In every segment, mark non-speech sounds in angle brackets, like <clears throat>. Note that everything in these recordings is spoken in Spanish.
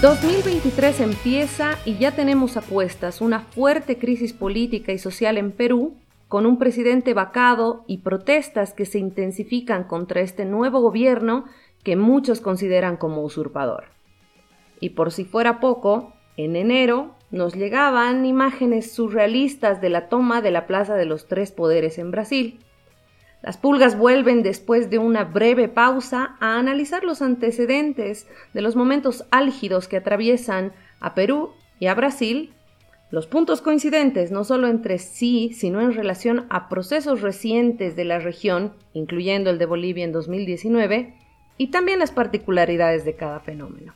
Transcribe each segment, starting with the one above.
2023 empieza y ya tenemos a cuestas una fuerte crisis política y social en Perú, con un presidente vacado y protestas que se intensifican contra este nuevo gobierno que muchos consideran como usurpador. Y por si fuera poco, en enero nos llegaban imágenes surrealistas de la toma de la Plaza de los Tres Poderes en Brasil. Las pulgas vuelven después de una breve pausa a analizar los antecedentes de los momentos álgidos que atraviesan a Perú y a Brasil, los puntos coincidentes no solo entre sí, sino en relación a procesos recientes de la región, incluyendo el de Bolivia en 2019, y también las particularidades de cada fenómeno.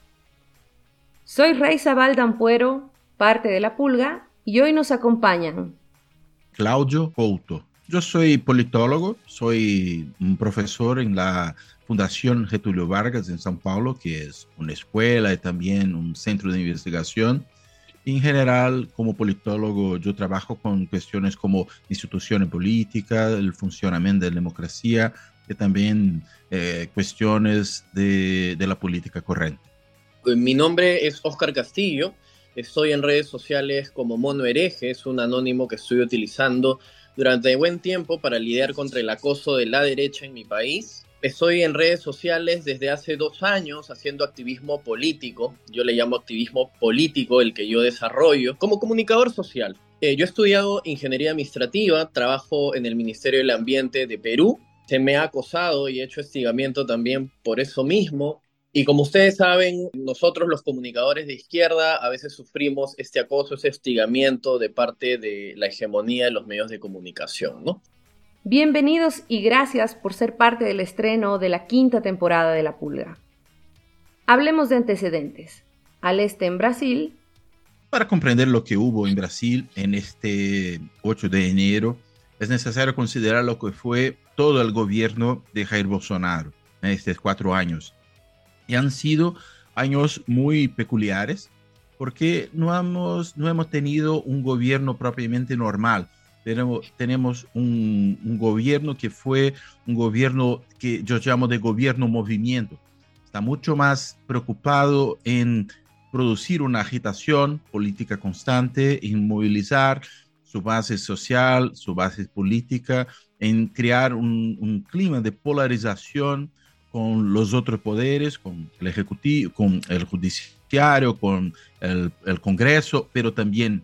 Soy Rey Zabal Dampuero, parte de La Pulga, y hoy nos acompañan Claudio Couto, yo soy politólogo, soy un profesor en la Fundación Getulio Vargas en São Paulo, que es una escuela y también un centro de investigación. En general, como politólogo, yo trabajo con cuestiones como instituciones políticas, el funcionamiento de la democracia y también eh, cuestiones de, de la política corriente. Mi nombre es Oscar Castillo, estoy en redes sociales como Mono Hereje, es un anónimo que estoy utilizando durante buen tiempo para lidiar contra el acoso de la derecha en mi país. Estoy en redes sociales desde hace dos años haciendo activismo político. Yo le llamo activismo político el que yo desarrollo como comunicador social. Eh, yo he estudiado ingeniería administrativa, trabajo en el Ministerio del Ambiente de Perú. Se me ha acosado y he hecho estigamiento también por eso mismo. Y como ustedes saben, nosotros los comunicadores de izquierda a veces sufrimos este acoso, ese hostigamiento de parte de la hegemonía de los medios de comunicación, ¿no? Bienvenidos y gracias por ser parte del estreno de la quinta temporada de La Pulga. Hablemos de antecedentes. Al este en Brasil. Para comprender lo que hubo en Brasil en este 8 de enero, es necesario considerar lo que fue todo el gobierno de Jair Bolsonaro en estos cuatro años y han sido años muy peculiares porque no hemos, no hemos tenido un gobierno propiamente normal. Tenemos, tenemos un, gobierno que fue un gobierno que yo llamo de gobierno movimiento. Está mucho más preocupado en producir una agitación política constante, en movilizar su base social, su base política, en crear un clima de polarización con los otros poderes, con el Ejecutivo, con el Judiciario, con el, el Congreso, pero también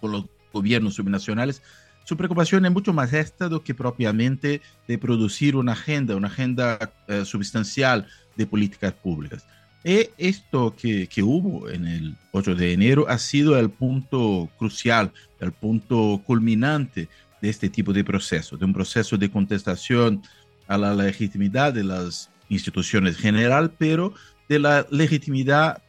con los gobiernos subnacionales. Su preocupación es mucho más esta do que propiamente de producir una agenda, una agenda eh, substancial de políticas públicas. Y esto que, que, hubo en el 8 de enero ha sido el punto crucial, el punto culminante de este tipo de proceso, de un proceso de contestación a la legitimidad de las instituciones general, pero de la legitimidad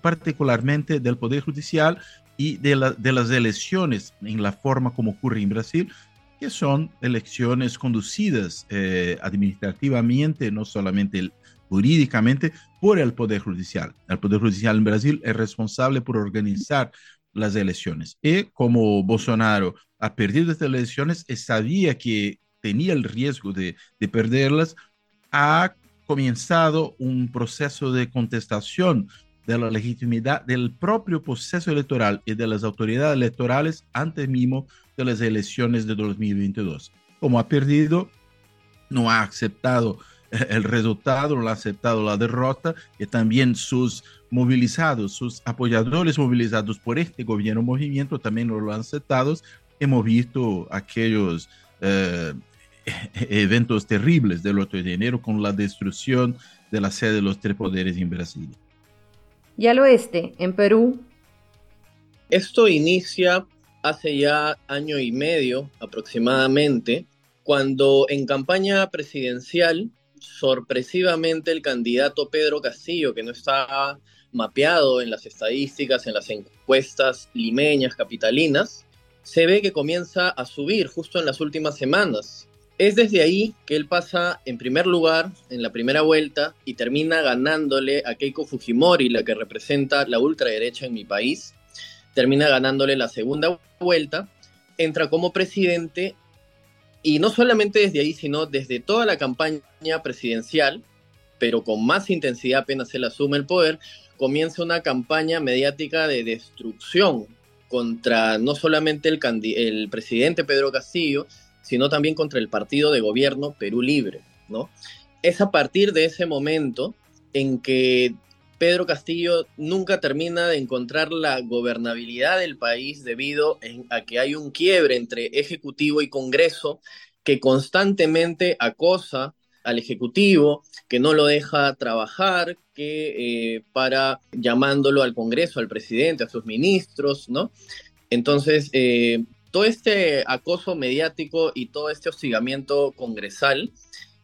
particularmente del Poder Judicial y de, la, de las elecciones en la forma como ocurre en Brasil, que son elecciones conducidas eh, administrativamente, no solamente jurídicamente, por el Poder Judicial. El Poder Judicial en Brasil es responsable por organizar las elecciones. Y como Bolsonaro ha perdido estas elecciones, sabía que tenía el riesgo de, de perderlas, ha comenzado un proceso de contestación de la legitimidad del propio proceso electoral y de las autoridades electorales antes mismo de las elecciones de 2022. Como ha perdido, no ha aceptado el resultado, no ha aceptado la derrota y también sus movilizados, sus apoyadores movilizados por este gobierno movimiento también no lo han aceptado. Hemos visto aquellos eh, eventos terribles del 8 de enero con la destrucción de la sede de los tres poderes en Brasil. Y al oeste, en Perú. Esto inicia hace ya año y medio aproximadamente, cuando en campaña presidencial, sorpresivamente el candidato Pedro Castillo, que no estaba mapeado en las estadísticas, en las encuestas limeñas, capitalinas, se ve que comienza a subir justo en las últimas semanas. Es desde ahí que él pasa en primer lugar en la primera vuelta y termina ganándole a Keiko Fujimori, la que representa la ultraderecha en mi país. Termina ganándole la segunda vuelta, entra como presidente y no solamente desde ahí, sino desde toda la campaña presidencial, pero con más intensidad apenas él asume el poder, comienza una campaña mediática de destrucción contra no solamente el, el presidente Pedro Castillo, sino también contra el partido de gobierno Perú Libre, ¿no? Es a partir de ese momento en que Pedro Castillo nunca termina de encontrar la gobernabilidad del país debido a que hay un quiebre entre Ejecutivo y Congreso que constantemente acosa al Ejecutivo, que no lo deja trabajar, que eh, para llamándolo al Congreso, al presidente, a sus ministros, ¿no? Entonces, eh, todo este acoso mediático y todo este hostigamiento congresal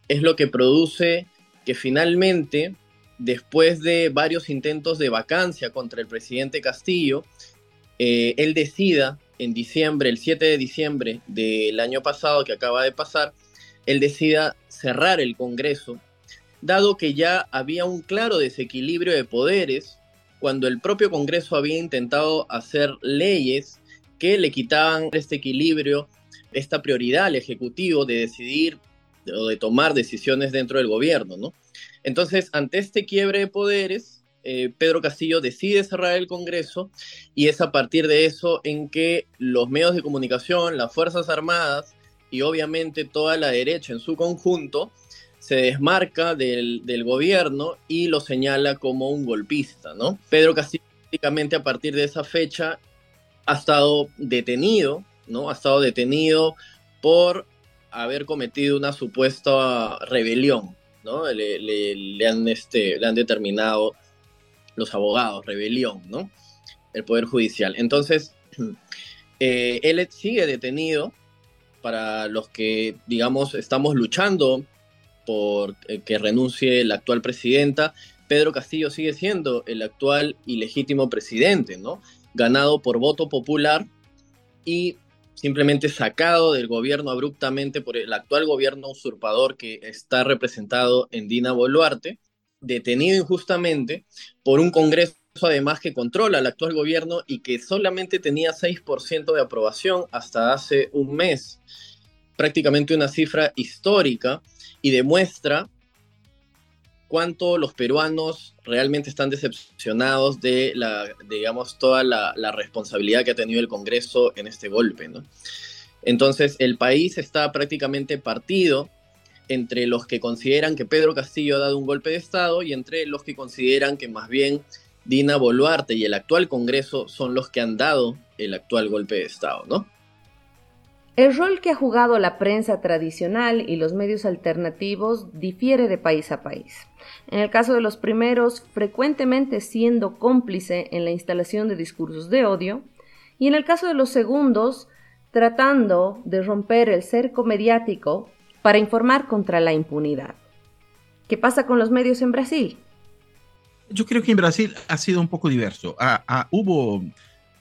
es lo que produce que finalmente, después de varios intentos de vacancia contra el presidente Castillo, eh, él decida en diciembre, el 7 de diciembre del año pasado que acaba de pasar, él decida cerrar el Congreso, dado que ya había un claro desequilibrio de poderes cuando el propio Congreso había intentado hacer leyes que le quitaban este equilibrio, esta prioridad al Ejecutivo de decidir o de tomar decisiones dentro del gobierno, ¿no? Entonces, ante este quiebre de poderes, eh, Pedro Castillo decide cerrar el Congreso y es a partir de eso en que los medios de comunicación, las Fuerzas Armadas y obviamente toda la derecha en su conjunto se desmarca del, gobierno y lo señala como un golpista, ¿no? Pedro Castillo prácticamente a partir de esa fecha ha estado detenido, ¿no? Ha estado detenido por haber cometido una supuesta rebelión, ¿no? Le, han, este, le han determinado los abogados, rebelión, ¿no? El Poder Judicial. Entonces, <clears throat> eh, él sigue detenido para los que, digamos, estamos luchando por eh, que renuncie la actual presidenta, Pedro Castillo sigue siendo el actual y legítimo presidente, ¿no? Ganado por voto popular y simplemente sacado del gobierno abruptamente por el actual gobierno usurpador que está representado en Dina Boluarte, detenido injustamente por un Congreso además que controla el actual gobierno y que solamente tenía 6% de aprobación hasta hace un mes. Prácticamente una cifra histórica y demuestra cuánto los peruanos realmente están decepcionados de la, digamos, toda la, responsabilidad que ha tenido el Congreso en este golpe, Entonces, el país está prácticamente partido entre los que consideran que Pedro Castillo ha dado un golpe de Estado y entre los que consideran que más bien Dina Boluarte y el actual Congreso son los que han dado el actual golpe de Estado, ¿no? El rol que ha jugado la prensa tradicional y los medios alternativos difiere de país a país. En el caso de los primeros, frecuentemente siendo cómplice en la instalación de discursos de odio, y en el caso de los segundos, tratando de romper el cerco mediático para informar contra la impunidad. ¿Qué pasa con los medios en Brasil? Yo creo que en Brasil ha sido un poco diverso. Ah, ah, hubo,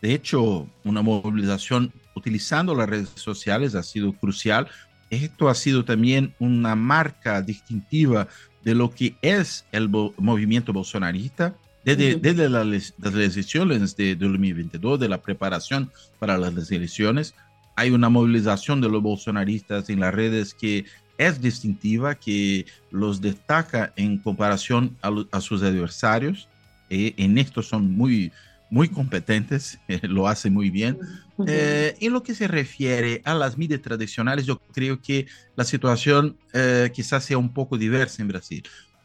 de hecho, una movilización utilizando las redes sociales, ha sido crucial. Esto ha sido también una marca distintiva de lo que es el movimiento bolsonarista. Desde, desde las, las, elecciones de 2022, de la preparación para las elecciones, hay una movilización de los bolsonaristas en las redes que es distintiva, que los destaca en comparación a, sus adversarios. Eh, en esto son muy, muy competentes, <laughs> lo hacen muy bien. Eh, en lo que se refiere a las medias tradicionales, yo creo que la situación eh, quizás sea un poco diversa en Brasil.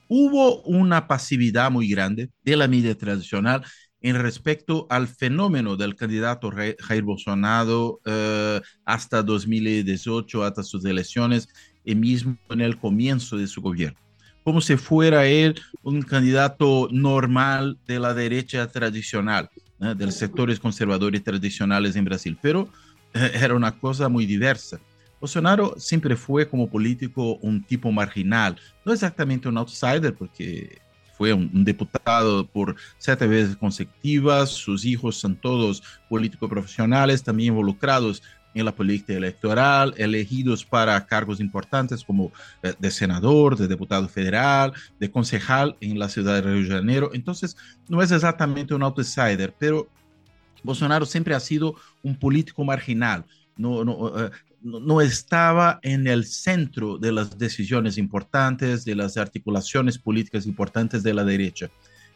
Hubo una pasividad muy grande de la media tradicional en respecto al fenómeno del candidato Jair Bolsonaro eh, hasta 2018, hasta sus elecciones, y mismo en el comienzo de su gobierno. Como si fuera él un candidato normal de la derecha tradicional, de los sectores conservadores tradicionales en Brasil, pero eh, era una cosa muy diversa. Bolsonaro siempre fue como político un tipo marginal, no exactamente un outsider, porque fue un, diputado por siete veces consecutivas, sus hijos son todos políticos profesionales, también involucrados en la política electoral, elegidos para cargos importantes como eh, de senador, de diputado federal, de concejal en la ciudad de Río de Janeiro. Entonces, no es exactamente un outsider, pero Bolsonaro siempre ha sido un político marginal. No, no, eh, no, estaba en el centro de las decisiones importantes, de las articulaciones políticas importantes de la derecha.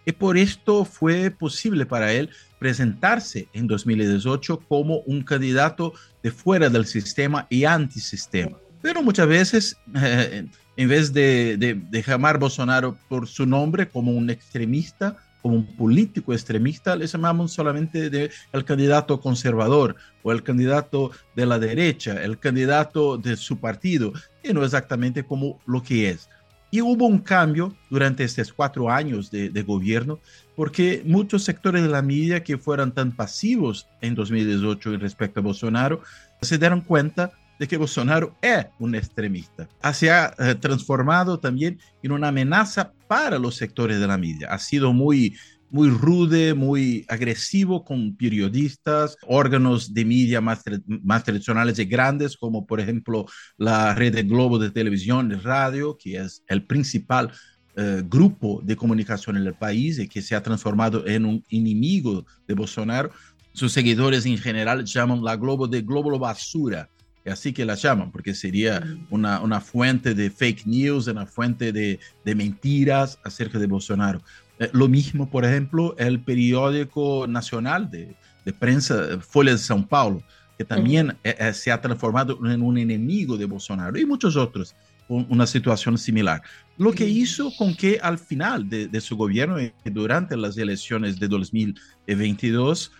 Y por esto fue posible para él presentarse en 2018 como un candidato de fuera del sistema y antisistema. Pero muchas veces, eh, en vez de, de, llamar Bolsonaro por su nombre como un extremista, como un político extremista, le llamamos solamente de, el candidato conservador o el candidato de la derecha, el candidato de su partido, y no exactamente como lo que es. Y hubo un cambio durante estos cuatro años de, gobierno, porque muchos sectores de la media que fueron tan pasivos en 2018 respecto a Bolsonaro, se dieron cuenta de que Bolsonaro es un extremista. Se ha eh, transformado también en una amenaza para los sectores de la media. Ha sido muy, muy rude, muy agresivo con periodistas, órganos de media más, más tradicionales y grandes, como por ejemplo la red de Globo de televisión, de radio, que es el principal eh, grupo de comunicación en el país y que se ha transformado en un enemigo de Bolsonaro. Sus seguidores en general llaman la Globo de Globo Basura así que la llaman, porque sería una, una fuente de fake news, una fuente de, de mentiras acerca de Bolsonaro. Eh, lo mismo, por ejemplo, el periódico nacional de, de prensa Folha de São Paulo, que también eh, eh, se ha transformado en un enemigo de Bolsonaro, y muchos otros con una situación similar. Lo que hizo con que al final de, de su gobierno, durante las elecciones de 2022,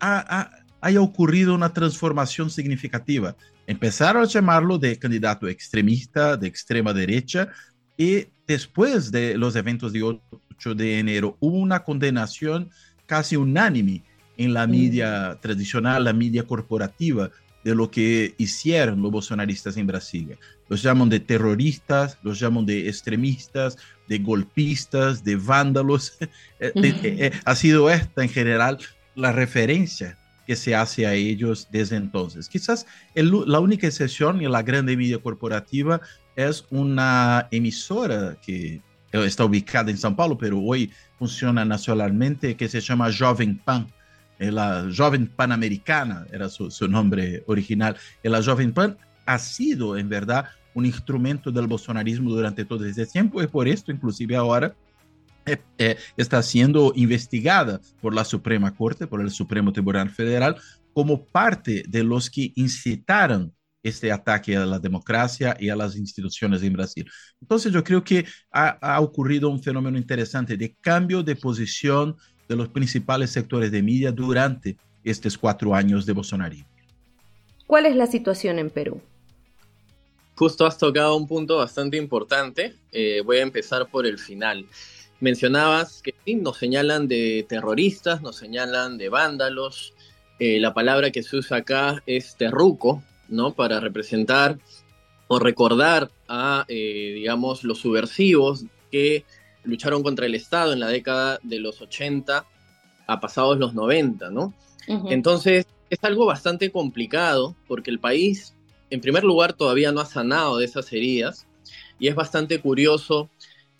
ha, ha haya ocurrido una transformación significativa. Empezaron a llamarlo de candidato extremista, de extrema derecha, y después de los eventos de 8 de enero hubo una condenación casi unánime en la media tradicional, la media corporativa, de lo que hicieron los bolsonaristas en Brasilia. Los llaman de terroristas, los llaman de extremistas, de golpistas, de vándalos. <laughs> Eh, eh, eh, ha sido esta en general la referencia que se hace a ellos desde entonces. Quizás la única excepción en la grande media corporativa es una emisora que está ubicada en São Paulo, pero hoy funciona nacionalmente, que se llama Jovem Pan. Eh, la Jovem Pan Americana era su, nombre original. Y la Jovem Pan ha sido, en verdad, un instrumento del bolsonarismo durante todo ese tiempo y por esto, inclusive ahora, eh, eh, está siendo investigada por la Suprema Corte, por el Supremo Tribunal Federal, como parte de los que incitaron este ataque a la democracia y a las instituciones en Brasil. Entonces yo creo que ha, ha ocurrido un fenómeno interesante de cambio de posición de los principales sectores de media durante estos cuatro años de Bolsonaro. ¿Cuál es la situación en Perú? Justo has tocado un punto bastante importante. Eh, voy a empezar por el final. Mencionabas que nos señalan de terroristas, nos señalan de vándalos. Eh, la palabra que se usa acá es terruco, ¿no? Para representar o recordar a, eh, digamos, los subversivos que lucharon contra el Estado en la década de los 80 a pasados los 90, ¿no? Entonces, es algo bastante complicado porque el país, en primer lugar, todavía no ha sanado de esas heridas y es bastante curioso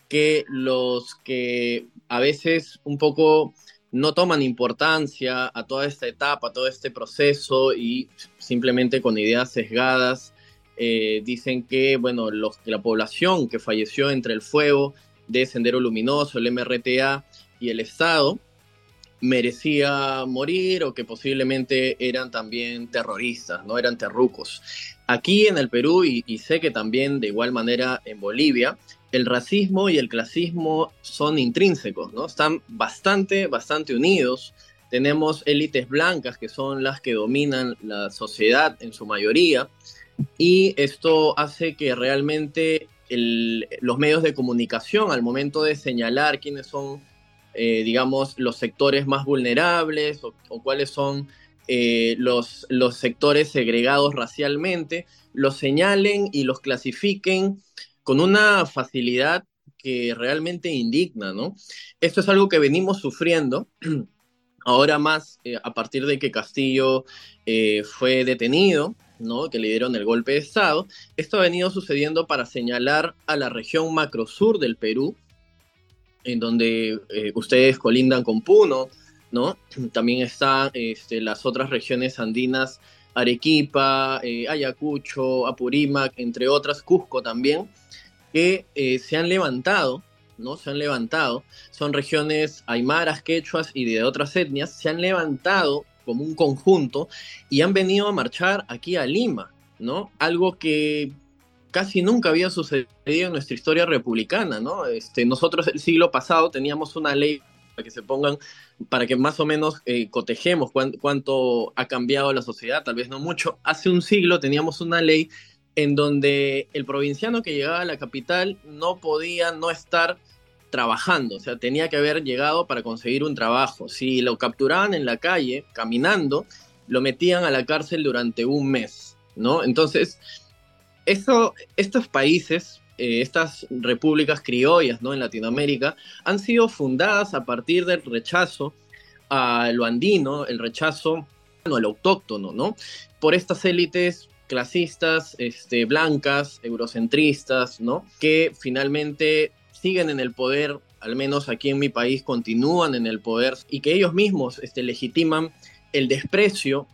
que los que a veces un poco no toman importancia a toda esta etapa, a todo este proceso y simplemente con ideas sesgadas eh, dicen que, bueno, los, la población que falleció entre el fuego de Sendero Luminoso, el MRTA y el Estado merecía morir o que posiblemente eran también terroristas, no eran terrucos. Aquí en el Perú y, y sé que también de igual manera en Bolivia, el racismo y el clasismo son intrínsecos, ¿no? Están bastante, bastante unidos. Tenemos élites blancas que son las que dominan la sociedad en su mayoría y esto hace que realmente los medios de comunicación al momento de señalar quiénes son, eh, digamos, los sectores más vulnerables o, cuáles son eh, los, los sectores segregados racialmente, los señalen y los clasifiquen con una facilidad que realmente indigna, ¿no? Esto es algo que venimos sufriendo, <clears throat> ahora más eh, a partir de que Castillo eh, fue detenido, ¿no? Que le dieron el golpe de Estado. Esto ha venido sucediendo para señalar a la región macrosur del Perú, en donde eh, ustedes colindan con Puno, ¿no? <clears throat> También están este, las otras regiones andinas, Arequipa, Ayacucho, Apurímac, entre otras, Cusco también eh, se han levantado ¿no? Se han levantado, son regiones aymaras, quechuas y de otras etnias, se han levantado como un conjunto y han venido a marchar aquí a Lima, ¿no? Algo que casi nunca había sucedido en nuestra historia republicana, ¿no? Este, nosotros el siglo pasado teníamos una ley para que se pongan, para que más o menos eh, cotejemos cuánto ha cambiado la sociedad, tal vez no mucho. Hace un siglo teníamos una ley en donde el provinciano que llegaba a la capital no podía no estar trabajando, o sea, tenía que haber llegado para conseguir un trabajo. Si lo capturaban en la calle, caminando, lo metían a la cárcel durante un mes, ¿no? Entonces, estos países, eh, estas repúblicas criollas, ¿no? En Latinoamérica, han sido fundadas a partir del rechazo a lo andino, el rechazo al autóctono, ¿no? Por estas élites clasistas, este, blancas, eurocentristas, ¿no? Que finalmente siguen en el poder, al menos aquí en mi país, continúan en el poder y que ellos mismos este, legitiman el desprecio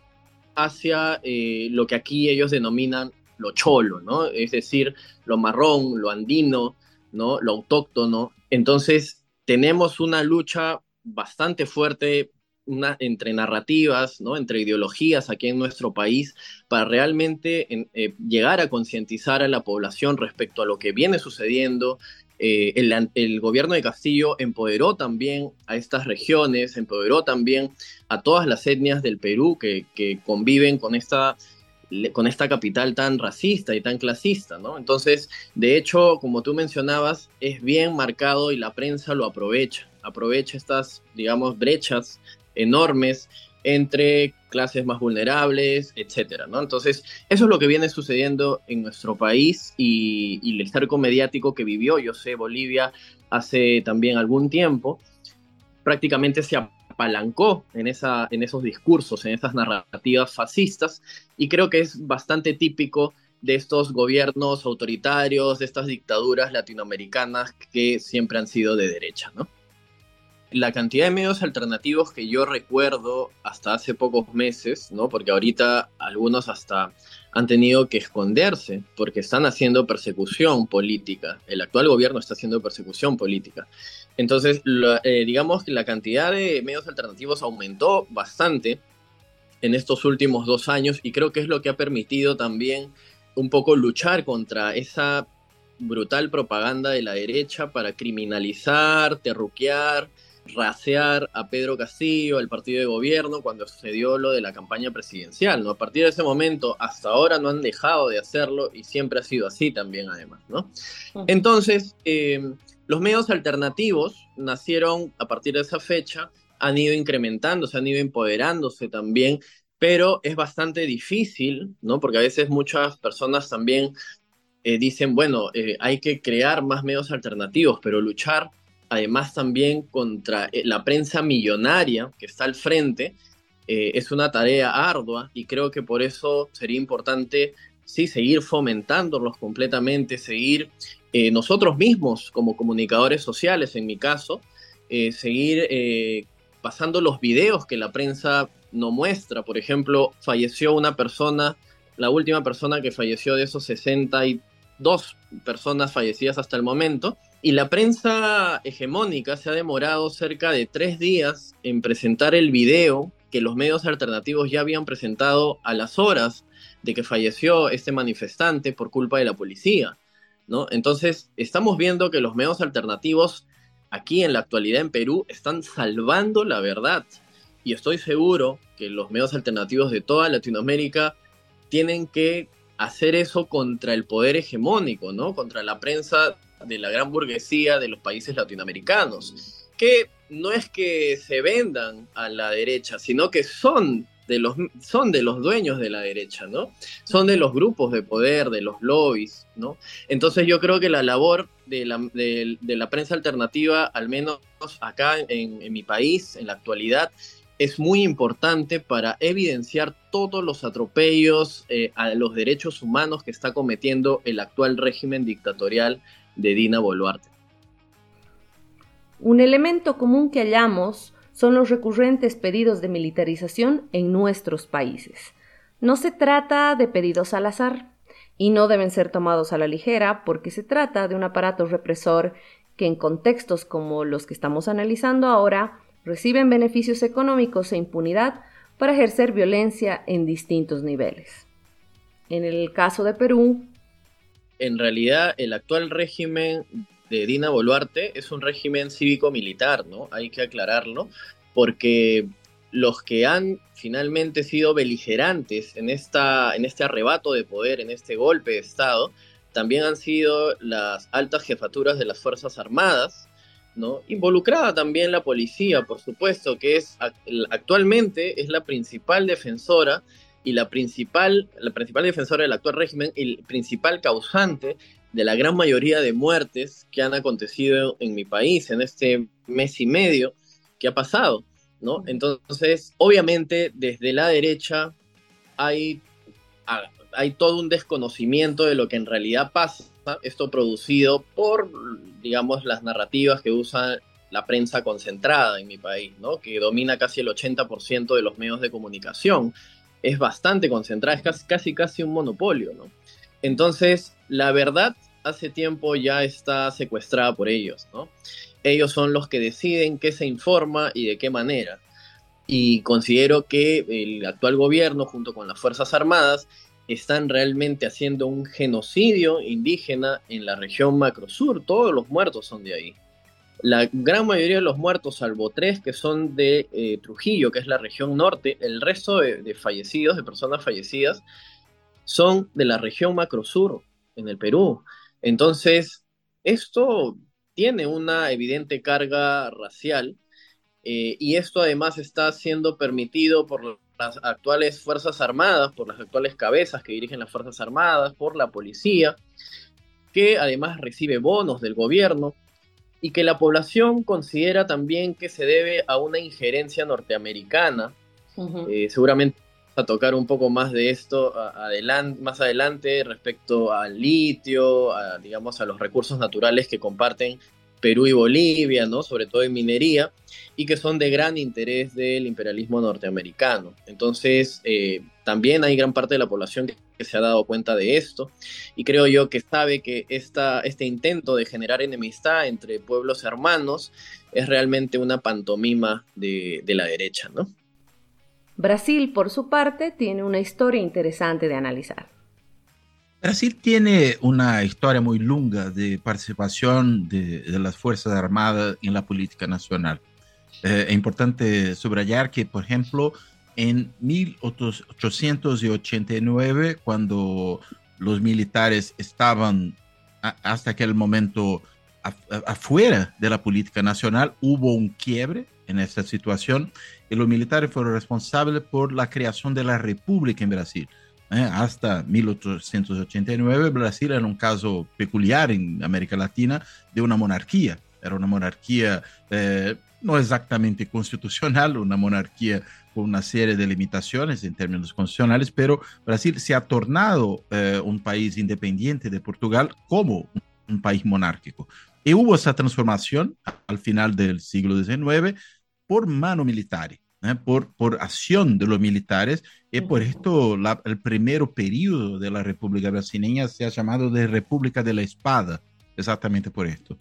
hacia eh, lo que aquí ellos denominan lo cholo, ¿no? Es decir, lo marrón, lo andino, ¿no? Lo autóctono. Entonces, tenemos una lucha bastante fuerte entre narrativas, ¿no? entre ideologías aquí en nuestro país, para realmente eh, llegar a concientizar a la población respecto a lo que viene sucediendo. Eh, el, gobierno de Castillo empoderó también a estas regiones, empoderó también a todas las etnias del Perú que, conviven con esta, con esta capital tan racista y tan clasista, ¿no? Entonces, de hecho, como tú mencionabas, es bien marcado y la prensa lo aprovecha, aprovecha estas, digamos, brechas enormes entre clases más vulnerables, etcétera, ¿no? Entonces, eso es lo que viene sucediendo en nuestro país y, el cerco mediático que vivió, yo sé, Bolivia hace también algún tiempo, prácticamente se apalancó en, esa, en esos discursos, en esas narrativas fascistas, y creo que es bastante típico de estos gobiernos autoritarios, de estas dictaduras latinoamericanas que siempre han sido de derecha, ¿no? La cantidad de medios alternativos que yo recuerdo hasta hace pocos meses, ¿no? Porque ahorita algunos hasta han tenido que esconderse porque están haciendo persecución política. El actual gobierno está haciendo persecución política. Entonces, eh, digamos que la cantidad de medios alternativos aumentó bastante en estos últimos dos años y creo que es lo que ha permitido también un poco luchar contra esa brutal propaganda de la derecha para criminalizar, terruquear, rasear a Pedro Castillo, al partido de gobierno, cuando sucedió lo de la campaña presidencial, ¿no? A partir de ese momento hasta ahora no han dejado de hacerlo y siempre ha sido así también, además, ¿no? Entonces, eh, los medios alternativos nacieron a partir de esa fecha, han ido incrementándose, han ido empoderándose también, pero es bastante difícil, ¿no? Porque a veces muchas personas también eh, dicen, bueno, eh, hay que crear más medios alternativos, pero luchar además también contra eh, la prensa millonaria que está al frente, eh, es una tarea ardua y creo que por eso sería importante, sí, seguir fomentándolos completamente, seguir eh, nosotros mismos como comunicadores sociales, en mi caso, seguir pasando los videos que la prensa no muestra. Por ejemplo, falleció una persona, la última persona que falleció de esos 62 personas fallecidas hasta el momento, y la prensa hegemónica se ha demorado cerca de tres días en presentar el video que los medios alternativos ya habían presentado a las horas de que falleció este manifestante por culpa de la policía. ¿no? Entonces, estamos viendo que los medios alternativos aquí en la actualidad en Perú están salvando la verdad. Y estoy seguro que los medios alternativos de toda Latinoamérica tienen que hacer eso contra el poder hegemónico, ¿no? Contra la prensa de la gran burguesía de los países latinoamericanos, que no es que se vendan a la derecha, sino que son de los, son de los dueños de la derecha, ¿no? Son de los grupos de poder, de los lobbies, ¿no? Entonces yo creo que la labor de la, de, la prensa alternativa, al menos acá en, mi país, en la actualidad, es muy importante para evidenciar todos los atropellos eh, a los derechos humanos que está cometiendo el actual régimen dictatorial de Dina Boluarte. Un elemento común que hallamos son los recurrentes pedidos de militarización en nuestros países. No se trata de pedidos al azar y no deben ser tomados a la ligera porque se trata de un aparato represor que en contextos como los que estamos analizando ahora reciben beneficios económicos e impunidad para ejercer violencia en distintos niveles. En el caso de Perú, en realidad el actual régimen de Dina Boluarte es un régimen cívico-militar, ¿no? Hay que aclararlo, porque los que han finalmente sido beligerantes en, esta, en este arrebato de poder, en este golpe de Estado, también han sido las altas jefaturas de las Fuerzas Armadas, ¿no? Involucrada también la policía, por supuesto, que es actualmente es la principal defensora y la principal, la principal defensora del actual régimen y el principal causante de la gran mayoría de muertes que han acontecido en mi país en este mes y medio que ha pasado. Entonces, obviamente, desde la derecha hay, hay todo un desconocimiento de lo que en realidad pasa, esto producido por, digamos, las narrativas que usa la prensa concentrada en mi país, ¿no? Que domina casi el 80% de los medios de comunicación. Es bastante concentrada, es casi, casi, casi un monopolio, ¿no? Entonces, la verdad hace tiempo ya está secuestrada por ellos, ¿no? ellos son los que deciden qué se informa y de qué manera. Y considero que el actual gobierno, junto con las Fuerzas Armadas, están realmente haciendo un genocidio indígena en la región macrosur. Todos los muertos son de ahí. La gran mayoría de los muertos, salvo tres que son de eh, Trujillo, que es la región norte, el resto de, fallecidos, de personas fallecidas, son de la región macrosur, en el Perú. Entonces, esto tiene una evidente carga racial eh, y esto además está siendo permitido por las actuales Fuerzas Armadas, por las actuales cabezas que dirigen las Fuerzas Armadas, por la policía, que además recibe bonos del gobierno y que la población considera también que se debe a una injerencia norteamericana. Eh, seguramente a tocar un poco más de esto adelante, más adelante respecto al litio, a, digamos, a los recursos naturales que comparten Perú y Bolivia, ¿no? sobre todo en minería, y que son de gran interés del imperialismo norteamericano. Entonces, eh, también hay gran parte de la población que, se ha dado cuenta de esto, y creo yo que sabe que esta, este intento de generar enemistad entre pueblos hermanos es realmente una pantomima de, de la derecha, ¿no? Brasil, por su parte, tiene una historia interesante de analizar. Brasil tiene una historia muy lunga de participación de, las Fuerzas Armadas en la política nacional. Eh, es importante subrayar que, por ejemplo, en 1889, cuando los militares estaban hasta aquel momento afuera de la política nacional, hubo un quiebre en esta situación y los militares fueron responsables por la creación de la república en Brasil. ¿Eh? hasta 1889, Brasil era un caso peculiar en América Latina de una monarquía. Era una monarquía eh, no exactamente constitucional, una monarquía con una serie de limitaciones en términos constitucionales, pero Brasil se ha tornado eh, un país independiente de Portugal como un país monárquico. Y hubo esa transformación al final del siglo XIX por mano militar, ¿eh? por, por acción de los militares, y por esto el primer periodo de la República Brasileña se ha llamado de República de la Espada, exactamente por esto.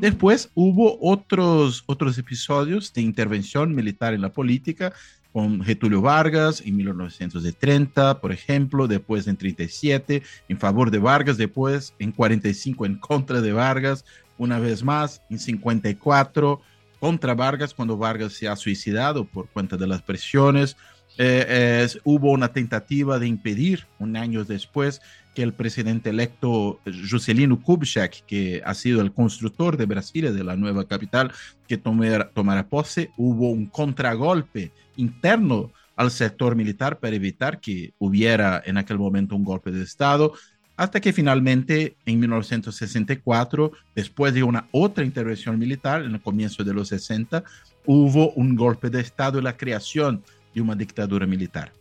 Después hubo otros, otros episodios de intervención militar en la política, con Getulio Vargas en 1930, por ejemplo, después en 37 en favor de Vargas, después en 45 en contra de Vargas, una vez más en 54 contra Vargas cuando Vargas se ha suicidado por cuenta de las presiones. Eh, hubo una tentativa de impedir, un año después, que el presidente electo Juscelino Kubitschek, que ha sido el constructor de Brasilia, de la nueva capital, que tomara, tomara pose. Hubo un contragolpe interno al sector militar para evitar que hubiera en aquel momento un golpe de Estado hasta que finalmente en 1964, después de una otra intervención militar en el comienzo de los 60, hubo un golpe de Estado y la creación de una dictadura militar.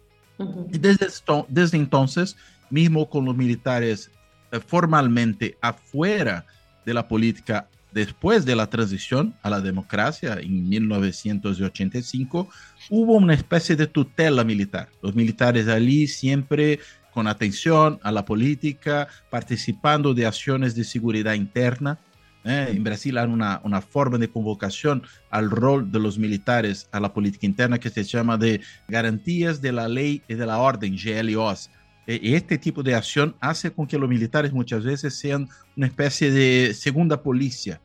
Y desde, desde entonces, mismo con los militares eh, formalmente afuera de la política después de la transición a la democracia en 1985, hubo una especie de tutela militar. Los militares allí siempre con atención a la política, participando de acciones de seguridad interna. ¿eh? En Brasil hay una, una, forma de convocación al rol de los militares a la política interna que se llama de garantías de la ley y de la orden, GLOs. E, y este tipo de acción hace con que los militares muchas veces sean una especie de segunda policía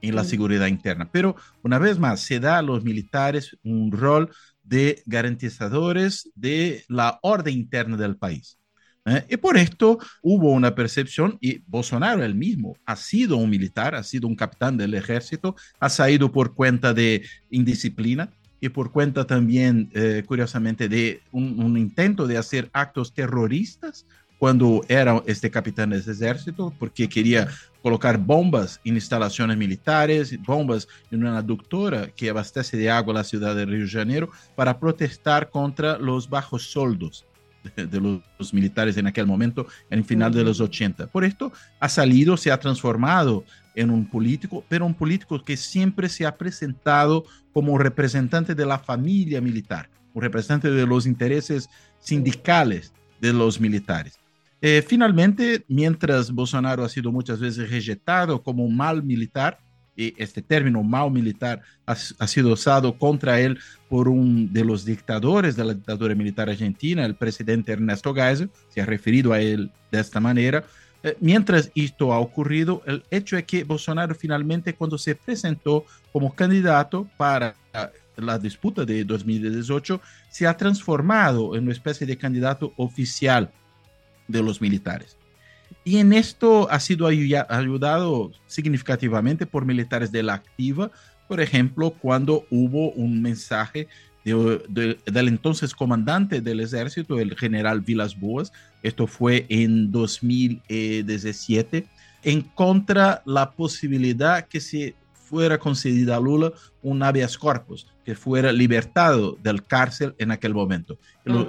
en la seguridad interna. Pero una vez más, se da a los militares un rol de garantizadores de la orden interna del país. ¿Eh? Y por esto hubo una percepción, y Bolsonaro él mismo ha sido un militar, ha sido un capitán del ejército, ha salido por cuenta de indisciplina y por cuenta también, eh, curiosamente, de un, intento de hacer actos terroristas cuando era este capitán del ejército, porque quería colocar bombas en instalaciones militares, bombas en una aductora que abastece de agua la ciudad de Río de Janeiro para protestar contra los bajos soldos de los, militares en aquel momento, en el final de los 80. Por esto ha salido, se ha transformado en un político, pero un político que siempre se ha presentado como representante de la familia militar, un representante de los intereses sindicales de los militares. Eh, finalmente, mientras Bolsonaro ha sido muchas veces rejetado como un mal militar, y este término mal militar ha, ha, sido usado contra él por un de los dictadores de la dictadura militar argentina, el presidente Ernesto Geisel, se ha referido a él de esta manera. Eh, mientras esto ha ocurrido, el hecho es que Bolsonaro finalmente cuando se presentó como candidato para la disputa de 2018, se ha transformado en una especie de candidato oficial de los militares. Y en esto ha sido ayudado significativamente por militares de la activa, por ejemplo, cuando hubo un mensaje de, del entonces comandante del ejército, el general Vilas Boas, esto fue en 2017, en contra la posibilidad que se fuera concedida a Lula un habeas corpus, que fuera libertado del cárcel en aquel momento.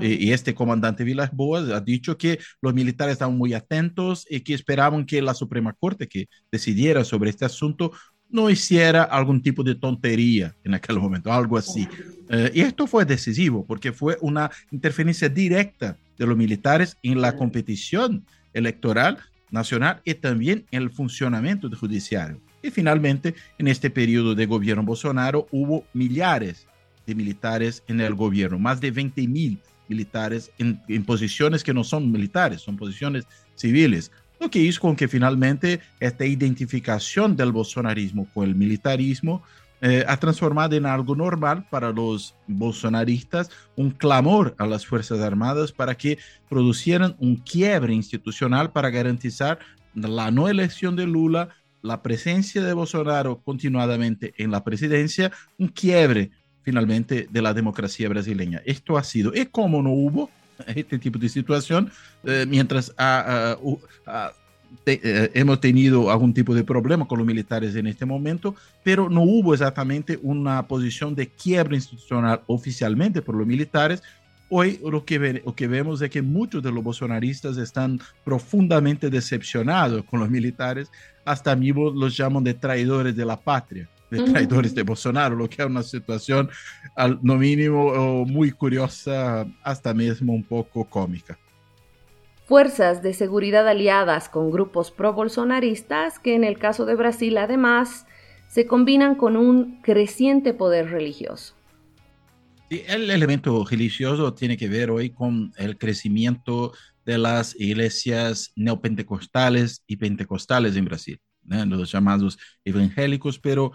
y, este comandante Vilas Boas ha dicho que los militares estaban muy atentos y que esperaban que la Suprema Corte que decidiera sobre este asunto no hiciera algún tipo de tontería en aquel momento, algo así. Eh, y esto fue decisivo porque fue una interferencia directa de los militares en la competición electoral nacional y también en el funcionamiento del judiciario. Y finalmente, en este periodo de gobierno Bolsonaro hubo millares de militares en el gobierno, más de 20 mil militares en, posiciones que no son militares, son posiciones civiles. Lo que hizo con que finalmente esta identificación del bolsonarismo con el militarismo eh, ha transformado en algo normal para los bolsonaristas, un clamor a las Fuerzas Armadas para que producieran un quiebre institucional para garantizar la no elección de Lula la presencia de Bolsonaro continuadamente en la presidencia, un quiebre finalmente de la democracia brasileña. Esto ha sido, y como no hubo este tipo de situación, eh, mientras eh, hemos tenido algún tipo de problema con los militares en este momento, pero no hubo exactamente una posición de quiebre institucional oficialmente por los militares, Hoy lo que, ve, lo que vemos es que muchos de los bolsonaristas están profundamente decepcionados con los militares, hasta mismo los llaman de traidores de la patria, de traidores de Bolsonaro, lo que es una situación al no mínimo muy curiosa, hasta mismo un poco cómica. Fuerzas de seguridad aliadas con grupos pro-bolsonaristas que en el caso de Brasil además se combinan con un creciente poder religioso. El elemento religioso tiene que ver hoy con el crecimiento de las iglesias neopentecostales y pentecostales en Brasil, los llamados evangélicos, pero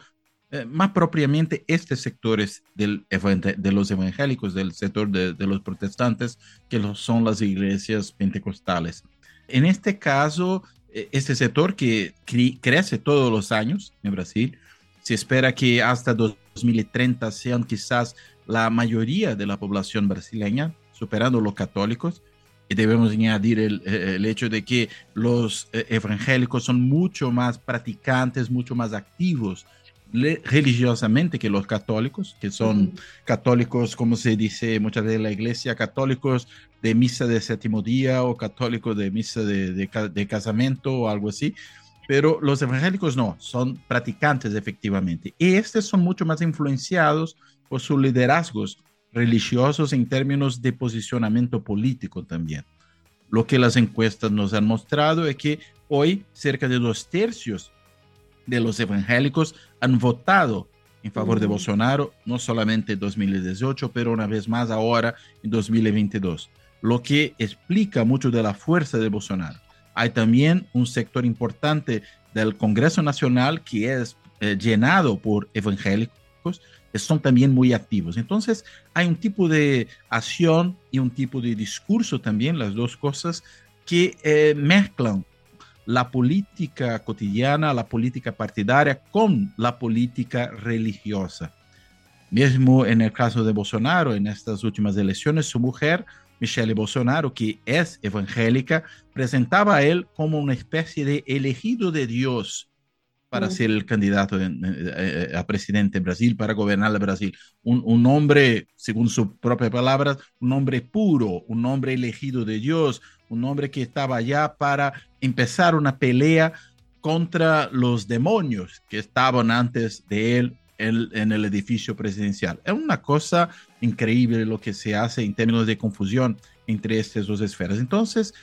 eh, más propiamente estos sectores del, de los evangélicos, del sector de, de, los protestantes, que son las iglesias pentecostales. En este caso, e, este sector que crece todos los años en Brasil, se espera que hasta 2030 sean quizás la mayoría de la población brasileña, superando los católicos. Y debemos añadir el, el hecho de que los eh, evangélicos son mucho más practicantes, mucho más activos religiosamente que los católicos, que son católicos, como se dice muchas veces en la iglesia, católicos de misa de séptimo día o católicos de misa de, de, de casamiento o algo así, pero los evangélicos no, son practicantes efectivamente. Y estos son mucho más influenciados por sus liderazgos religiosos en términos de posicionamiento político también. Lo que las encuestas nos han mostrado es que hoy cerca de dos tercios de los evangélicos han votado en favor de Bolsonaro, no solamente en 2018, pero una vez más ahora en 2022, lo que explica mucho de la fuerza de Bolsonaro. Hay también un sector importante del Congreso Nacional que es eh, llenado por evangélicos son también muy activos. Entonces, hay un tipo de acción y un tipo de discurso también, las dos cosas, que eh, mezclan la política cotidiana, la política partidaria con la política religiosa. Mismo en el caso de Bolsonaro, en estas últimas elecciones, su mujer, Michelle Bolsonaro, que es evangélica, presentaba a él como una especie de elegido de Dios para ser el candidato eh, a presidente de Brasil, para gobernar Brasil. Un, un, hombre, según sus propias palabras, un hombre puro, un hombre elegido de Dios, un hombre que estaba allá para empezar una pelea contra los demonios que estaban antes de él en, en el edificio presidencial. Es una cosa increíble lo que se hace en términos de confusión entre estas dos esferas. Entonces,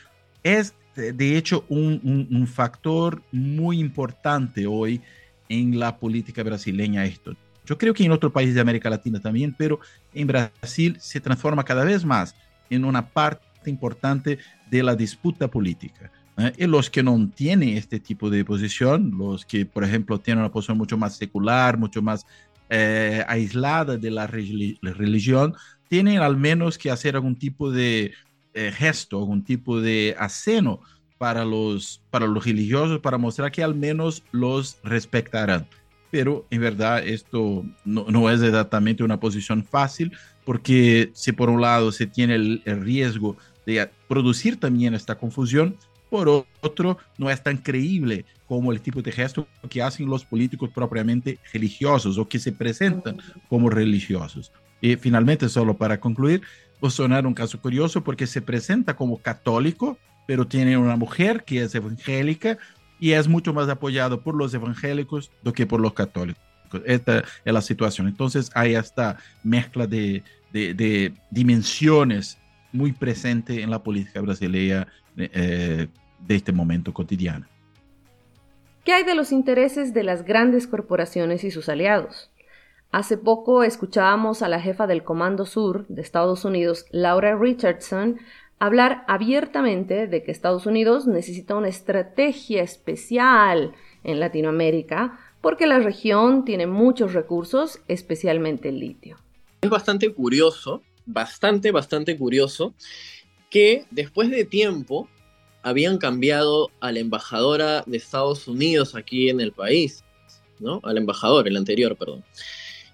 es de hecho un, factor muy importante hoy en la política brasileña esto. Yo creo que en otros países de América Latina también, pero en Brasil se transforma cada vez más en una parte importante de la disputa política. ¿eh? Y los que no tienen este tipo de posición, los que, por ejemplo, tienen una posición mucho más secular, mucho más eh, aislada de la religión, tienen al menos que hacer algún tipo de eh, gesto, algún tipo de aceno para los, para los religiosos, para mostrar que al menos los respetarán. Pero en verdad esto no, no es exactamente una posición fácil, porque si por un lado se tiene el, el riesgo de producir también esta confusión, por otro, no es tan creíble como el tipo de gesto que hacen los políticos propiamente religiosos o que se presentan como religiosos. Y finalmente, solo para concluir, Bolsonaro un caso curioso porque se presenta como católico, pero tiene una mujer que es evangélica y es mucho más apoyado por los evangélicos que por los católicos. Esta es la situación. Entonces hay esta mezcla de, de, dimensiones muy presente en la política brasileña eh, de este momento cotidiano. ¿Qué hay de los intereses de las grandes corporaciones y sus aliados? Hace poco escuchábamos a la jefa del Comando Sur de Estados Unidos, Laura Richardson, hablar abiertamente de que Estados Unidos necesita una estrategia especial en Latinoamérica porque la región tiene muchos recursos, especialmente el litio. Es bastante curioso, bastante, bastante curioso, que después de tiempo habían cambiado a la embajadora de Estados Unidos aquí en el país, ¿no? Al embajador, el anterior, perdón.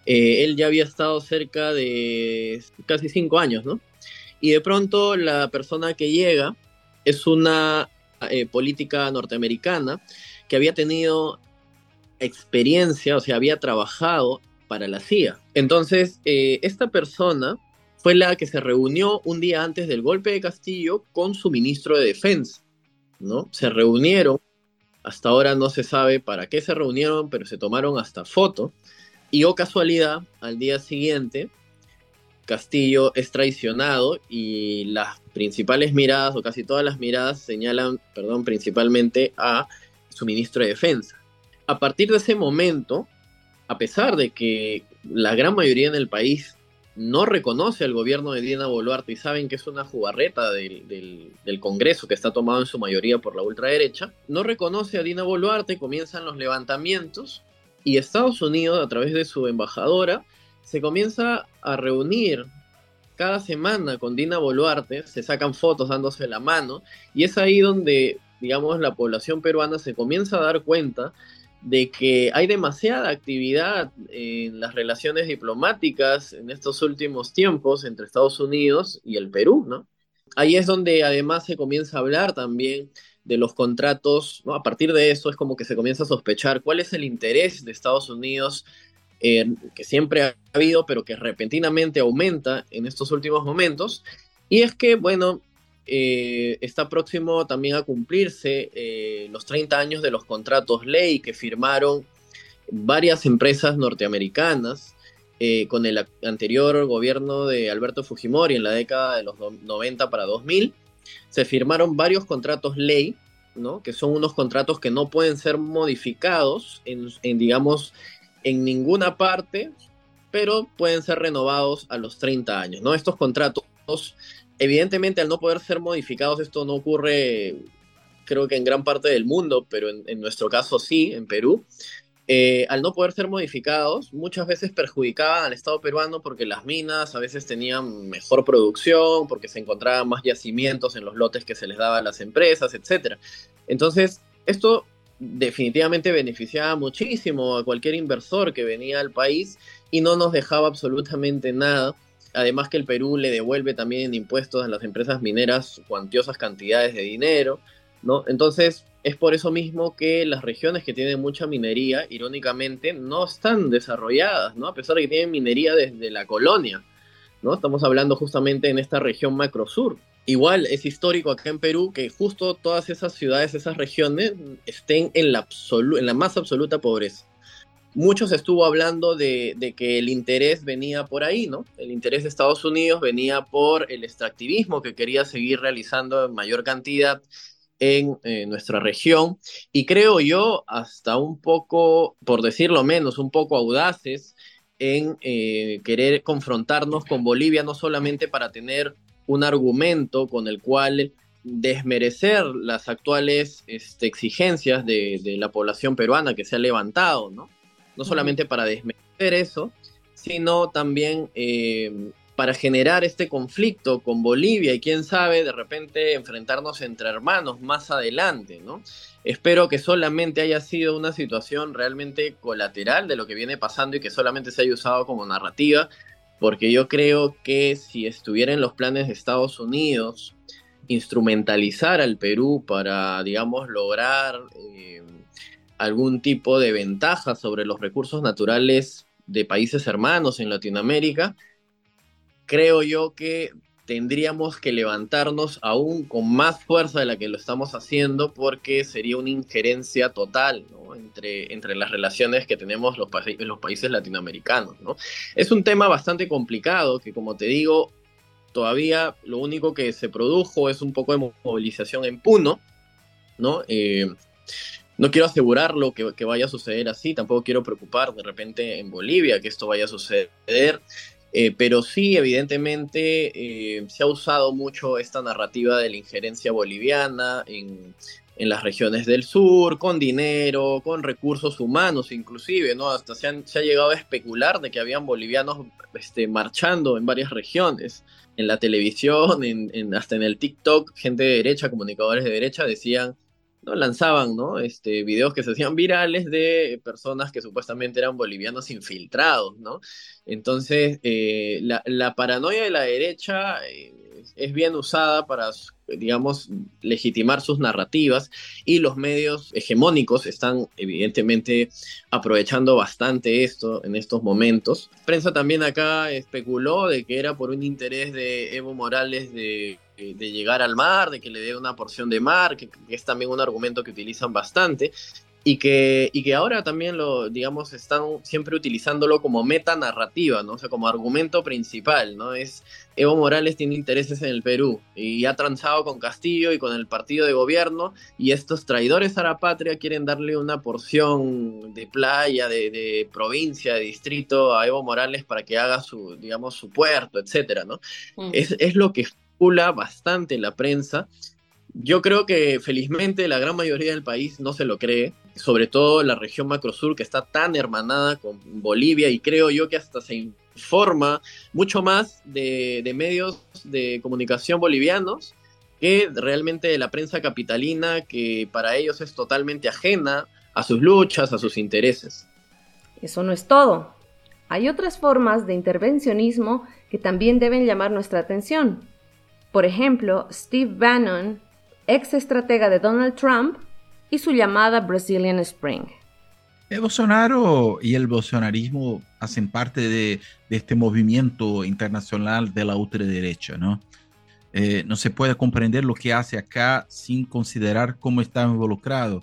Eh, él ya había estado cerca de casi cinco años, ¿no? Y de pronto la persona que llega es una eh, política norteamericana que había tenido experiencia, o sea, había trabajado para la CIA. Entonces, eh, esta persona fue la que se reunió un día antes del golpe de Castillo con su ministro de Defensa, ¿no? Se reunieron, hasta ahora no se sabe para qué se reunieron, pero se tomaron hasta foto y o oh casualidad, al día siguiente, Castillo es traicionado y las principales miradas, o casi todas las miradas, señalan, perdón, principalmente a su ministro de Defensa. A partir de ese momento, a pesar de que la gran mayoría en el país no reconoce al gobierno de Dina Boluarte y saben que es una jugarreta del, del, Congreso que está tomado en su mayoría por la ultraderecha, no reconoce a Dina Boluarte, comienzan los levantamientos y Estados Unidos, a través de su embajadora, se comienza a reunir cada semana con Dina Boluarte, se sacan fotos dándose la mano, y es ahí donde, digamos, la población peruana se comienza a dar cuenta de que hay demasiada actividad en las relaciones diplomáticas en estos últimos tiempos entre Estados Unidos y el Perú, ¿no? Ahí es donde además se comienza a hablar también de los contratos, a partir de eso es como que se comienza a sospechar cuál es el interés de Estados Unidos, eh, que siempre ha habido, pero que repentinamente aumenta en estos últimos momentos. Y es que, bueno, eh, está próximo también a cumplirse eh, los 30 años de los contratos ley que firmaron varias empresas norteamericanas con el anterior gobierno de Alberto Fujimori en la década de los 90 para 2000 se firmaron varios contratos ley ¿no? Que son unos contratos que no pueden ser modificados en, en, digamos, en ninguna parte, pero pueden ser renovados a los 30 años, ¿no? Estos contratos, evidentemente, al no poder ser modificados, esto no ocurre, creo que en gran parte del mundo, pero en, en nuestro caso sí, en Perú. Eh, al no poder ser modificados, muchas veces perjudicaban al Estado peruano porque las minas a veces tenían mejor producción, porque se encontraban más yacimientos en los lotes que se les daba a las empresas, etc. Entonces, esto definitivamente beneficiaba muchísimo a cualquier inversor que venía al país y no nos dejaba absolutamente nada. Además que el Perú le devuelve también impuestos a las empresas mineras cuantiosas cantidades de dinero, ¿no? Entonces, es por eso mismo que las regiones que tienen mucha minería, irónicamente, no están desarrolladas, ¿no? A pesar de que tienen minería desde la colonia, ¿no? Estamos hablando justamente en esta región macrosur. Igual es histórico acá en Perú que justo todas esas ciudades, esas regiones, estén en la, más absoluta pobreza. Muchos estuvo hablando de, de, que el interés venía por ahí, ¿no? El interés de Estados Unidos venía por el extractivismo que quería seguir realizando en mayor cantidad en eh, nuestra región y creo yo hasta un poco, por decirlo menos, un poco audaces en eh, querer confrontarnos con Bolivia, no solamente para tener un argumento con el cual desmerecer las actuales este, exigencias de, de, la población peruana que se ha levantado, ¿no? No solamente para desmerecer eso, sino también eh, para generar este conflicto con Bolivia y quién sabe, de repente enfrentarnos entre hermanos más adelante, ¿no? Espero que solamente haya sido una situación realmente colateral de lo que viene pasando y que solamente se haya usado como narrativa, porque yo creo que si estuviera en los planes de Estados Unidos instrumentalizar al Perú para, digamos, lograr eh, algún tipo de ventaja sobre los recursos naturales de países hermanos en Latinoamérica, creo yo que tendríamos que levantarnos aún con más fuerza de la que lo estamos haciendo porque sería una injerencia total ¿no? entre, entre las relaciones que tenemos los, los países latinoamericanos. ¿no? Es un tema bastante complicado que, como te digo, todavía lo único que se produjo es un poco de movilización en Puno, ¿no? Eh, no quiero asegurarlo que, que, vaya a suceder así, tampoco quiero preocupar de repente en Bolivia que esto vaya a suceder. Eh, pero sí, evidentemente, eh, se ha usado mucho esta narrativa de la injerencia boliviana en, en, las regiones del sur, con dinero, con recursos humanos inclusive, ¿no? Hasta se, han, se ha llegado a especular de que habían bolivianos este, marchando en varias regiones. En la televisión, en, en, hasta en el TikTok, gente de derecha, comunicadores de derecha decían ¿no? lanzaban ¿no? Este, videos que se hacían virales de personas que supuestamente eran bolivianos infiltrados. ¿no? Entonces, eh, la, la, paranoia de la derecha eh, es bien usada para, digamos, legitimar sus narrativas y los medios hegemónicos están evidentemente aprovechando bastante esto en estos momentos. La prensa también acá especuló de que era por un interés de Evo Morales de de llegar al mar, de que le dé una porción de mar, que, es también un argumento que utilizan bastante, y que, y que ahora también lo, digamos, están siempre utilizándolo como meta narrativa, ¿no? O sea, como argumento principal, ¿no? Es Evo Morales tiene intereses en el Perú y ha transado con Castillo y con el partido de gobierno y estos traidores a la patria quieren darle una porción de playa, de, de provincia, de distrito a Evo Morales para que haga su, digamos, su puerto, etcétera, ¿no? Mm. Es, es lo que bastante la prensa. Yo creo que felizmente la gran mayoría del país no se lo cree, sobre todo la región macrosur que está tan hermanada con Bolivia y creo yo que hasta se informa mucho más de, medios de comunicación bolivianos que realmente de la prensa capitalina que para ellos es totalmente ajena a sus luchas, a sus intereses. Eso no es todo. Hay otras formas de intervencionismo que también deben llamar nuestra atención. Por ejemplo, Steve Bannon, ex estratega de Donald Trump, y su llamada Brazilian Spring. El Bolsonaro y el bolsonarismo hacen parte de, de este movimiento internacional de la ultraderecha, ¿no? Eh, no se puede comprender lo que hace acá sin considerar cómo está involucrado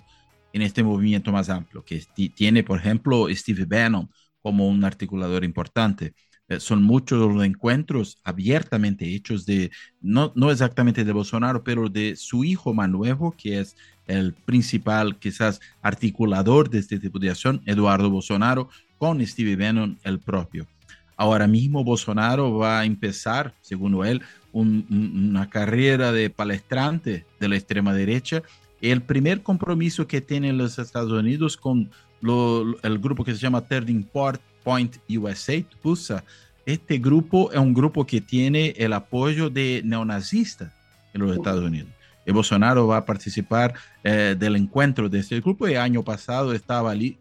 en este movimiento más amplio, que tiene, por ejemplo, Steve Bannon como un articulador importante. Eh, son muchos los encuentros abiertamente hechos de, no, no exactamente de Bolsonaro, pero de su hijo Manuel, que es el principal quizás articulador de este tipo de acción, Eduardo Bolsonaro, con Steve Bannon el propio. Ahora mismo Bolsonaro va a empezar, según él, una carrera de palestrante de la extrema derecha. El primer compromiso que tienen los Estados Unidos con el grupo que se llama Turning Point USA, PUSA, este grupo es un grupo que tiene el apoyo de neonazistas en los Estados Unidos. Y Bolsonaro va a participar eh, del encuentro de este grupo. El año pasado estaba allí,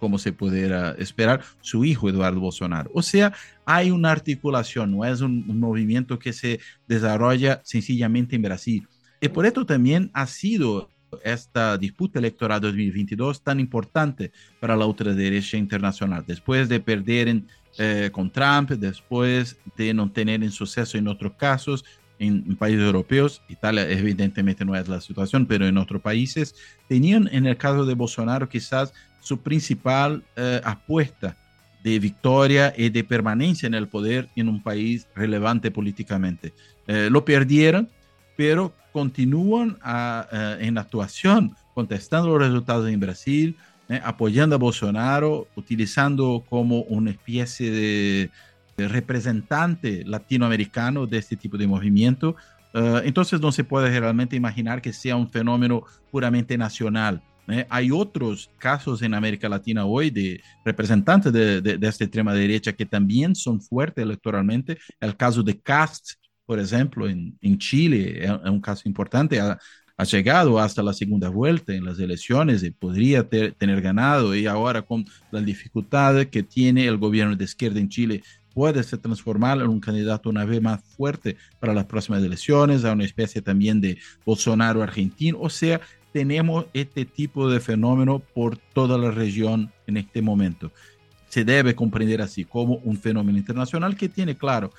como se pudiera esperar, su hijo Eduardo Bolsonaro. O sea, hay una articulación, no es un, un movimiento que se desarrolla sencillamente en Brasil. Y por esto también ha sido esta disputa electoral 2022 tan importante para la ultraderecha internacional. Después de perder en, eh, con Trump, después de no tener en suceso en otros casos, en, en, países europeos, Italia evidentemente no es la situación, pero en otros países, tenían en el caso de Bolsonaro quizás su principal eh, apuesta de victoria y de permanencia en el poder en un país relevante políticamente. Eh, lo perdieron, pero continúan a, en actuación, contestando los resultados en Brasil, eh, apoyando a Bolsonaro, utilizando como una especie de, de representante latinoamericano de este tipo de movimiento. Uh, entonces no se puede realmente imaginar que sea un fenómeno puramente nacional. ¿eh? Hay otros casos en América Latina hoy de representantes de, de, de, esta extrema derecha que también son fuertes electoralmente. El caso de Cast, por ejemplo, en, en Chile, es, un caso importante. Ha, ha, llegado hasta la segunda vuelta en las elecciones y podría ter, tener ganado. Y ahora con la dificultad que tiene el gobierno de izquierda en Chile puede se transformar en un candidato una vez más fuerte para las próximas elecciones, a una especie también de Bolsonaro argentino. O sea, tenemos este tipo de fenómeno por toda la región en este momento. Se debe comprender así como un fenómeno internacional que tiene, claro,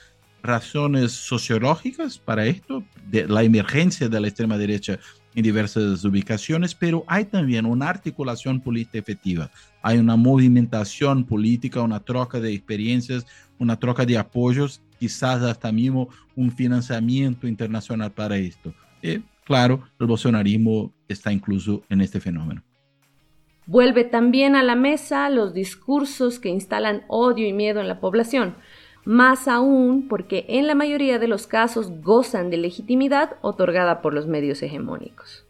razones sociológicas para esto, de la emergencia de la extrema derecha en diversas ubicaciones, pero hay también una articulación política efectiva, hay una movimentación política, una troca de experiencias, una troca de apoyos, quizás hasta mismo un financiamiento internacional para esto. Y, claro, el bolsonarismo está incluso en este fenómeno. Vuelve también a la mesa los discursos que instalan odio y miedo en la población más aún porque en la mayoría de los casos gozan de legitimidad otorgada por los medios hegemónicos.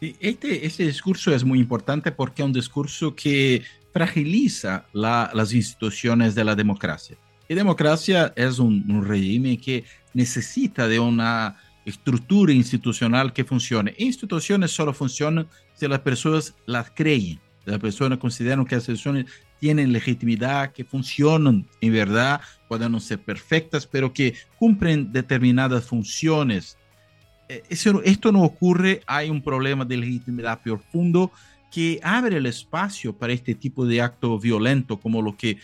Este, este discurso es muy importante porque es un discurso que fragiliza la, las instituciones de la democracia. Y democracia es un, un régimen que necesita de una estructura institucional que funcione. Instituciones solo funcionan si las personas las creen, las personas consideran que las instituciones tienen legitimidad, que funcionan en verdad, pueden no ser perfectas, pero que cumplen determinadas funciones. Eh, esto no ocurre, hay un problema de legitimidad profundo que abre el espacio para este tipo de acto violento, como lo que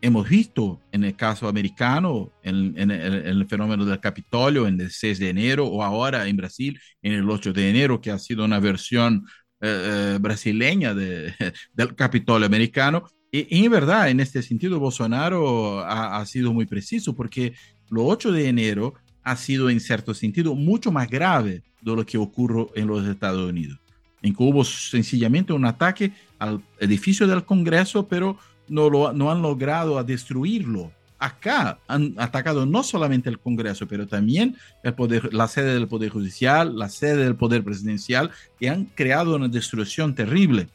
hemos visto en el caso americano, en, en, en, el fenómeno del Capitolio en el 6 de enero, o ahora en Brasil en el 8 de enero, que ha sido una versión eh, eh brasileña de, <laughs> del Capitolio americano, y, en verdad, en este sentido, Bolsonaro ha, ha, sido muy preciso porque lo 8 de enero ha sido, en cierto sentido, mucho más grave de lo que ocurrió en los Estados Unidos, en que hubo sencillamente un ataque al edificio del Congreso, pero no, lo, no han logrado a destruirlo. Acá han atacado no solamente el Congreso, pero también el poder, la sede del Poder Judicial, la sede del Poder Presidencial, y han creado una destrucción terrible.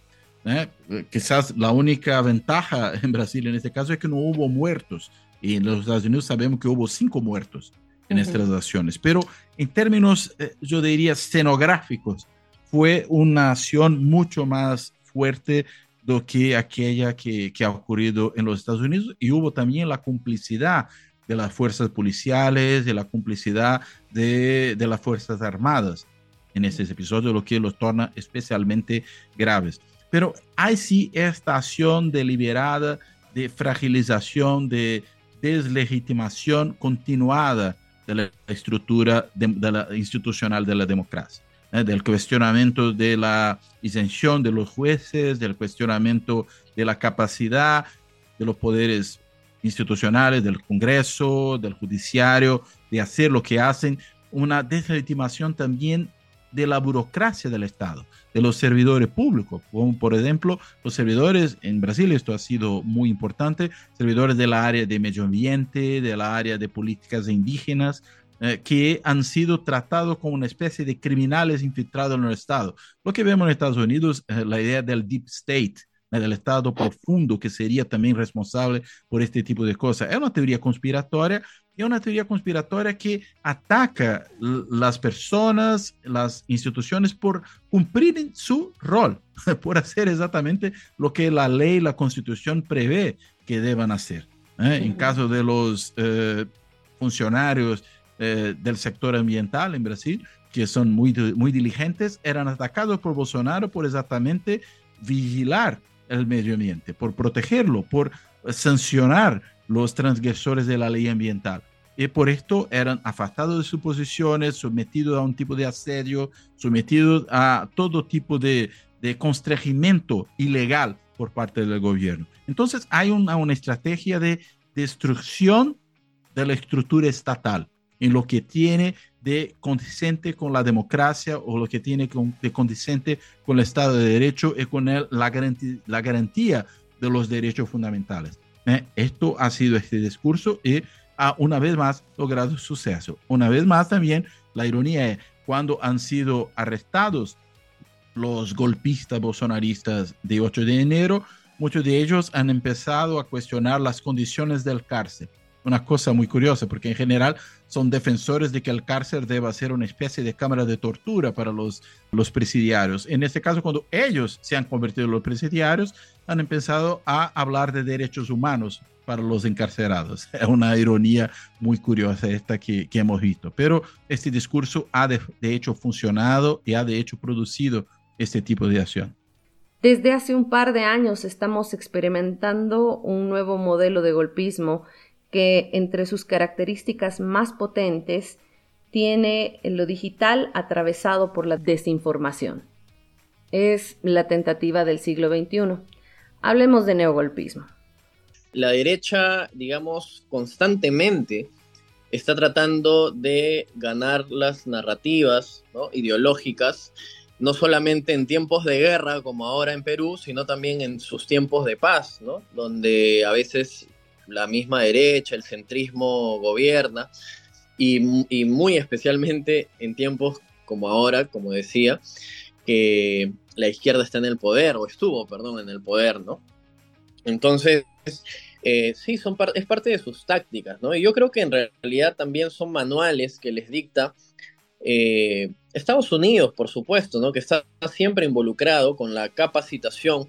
¿Eh? Quizás la única ventaja <laughs> en Brasil en este caso es que no hubo muertos. Y en los Estados Unidos sabemos que hubo cinco muertos en uh -huh. estas acciones. Pero en términos, eh, yo diría, escenográficos, fue una acción mucho más fuerte do que aquella que, que ha ocurrido en los Estados Unidos. Y hubo también la complicidad de las fuerzas policiales, de la complicidad de, de las Fuerzas Armadas en ese episodio, lo que los torna especialmente graves. Pero hay sí esta acción deliberada de fragilización, de deslegitimación continuada de la estructura de, de la institucional de la democracia, ¿eh? del cuestionamiento de la isención de los jueces, del cuestionamiento de la capacidad de los poderes institucionales del Congreso, del Judiciario, de hacer lo que hacen, una deslegitimación también de la burocracia del Estado, de los servidores públicos, como por ejemplo los servidores en Brasil, esto ha sido muy importante, servidores de la área de medio ambiente, de la área de políticas indígenas, eh, que han sido tratados como una especie de criminales infiltrados en el Estado. Lo que vemos en Estados Unidos, eh, la idea del deep state, del Estado profundo que sería también responsable por este tipo de cosas. Es una teoría conspiratoria y una teoría conspiratoria que ataca las personas, las instituciones por cumplir su rol, <laughs> por hacer exactamente lo que la ley, la constitución prevé que deban hacer. ¿eh? En caso de los eh, funcionarios eh, del sector ambiental en Brasil, que son muy, muy diligentes, eran atacados por Bolsonaro por exactamente vigilar el medio ambiente, por protegerlo, por sancionar los transgresores de la ley ambiental. Y por esto eran afectados de sus posiciones, sometidos a un tipo de asedio, sometidos a todo tipo de, de constrangimiento ilegal por parte del gobierno. Entonces hay una, una estrategia de destrucción de la estructura estatal en lo que tiene de condicente con la democracia o lo que tiene de condicente con el Estado de Derecho y con la, la garantía de los derechos fundamentales. ¿Eh? Esto ha sido este discurso y ha una vez más logrado suceso. Una vez más también la ironía es cuando han sido arrestados los golpistas bolsonaristas de 8 de enero, muchos de ellos han empezado a cuestionar las condiciones del cárcel una cosa muy curiosa, porque en general son defensores de que el cárcel deba ser una especie de cámara de tortura para los, los presidiarios. En este caso, cuando ellos se han convertido en los presidiarios, han empezado a hablar de derechos humanos para los encarcelados. <laughs> Es una ironía muy curiosa esta que, que hemos visto. Pero este discurso ha de, de hecho funcionado y ha de hecho producido este tipo de acción. Desde hace un par de años estamos experimentando un nuevo modelo de golpismo que entre sus características más potentes tiene lo digital atravesado por la desinformación. Es la tentativa del siglo XXI. Hablemos de neogolpismo. La derecha, digamos, constantemente está tratando de ganar las narrativas ideológicas, no solamente en tiempos de guerra como ahora en Perú, sino también en sus tiempos de paz, donde a veces la misma derecha, el centrismo gobierna, y, muy especialmente en tiempos como ahora, como decía, que la izquierda está en el poder, o estuvo, perdón, en el poder, ¿no? Entonces, eh, sí, son es parte de sus tácticas, ¿no? Y yo creo que en realidad también son manuales que les dicta eh, Estados Unidos, por supuesto, ¿no? Que está siempre involucrado con la capacitación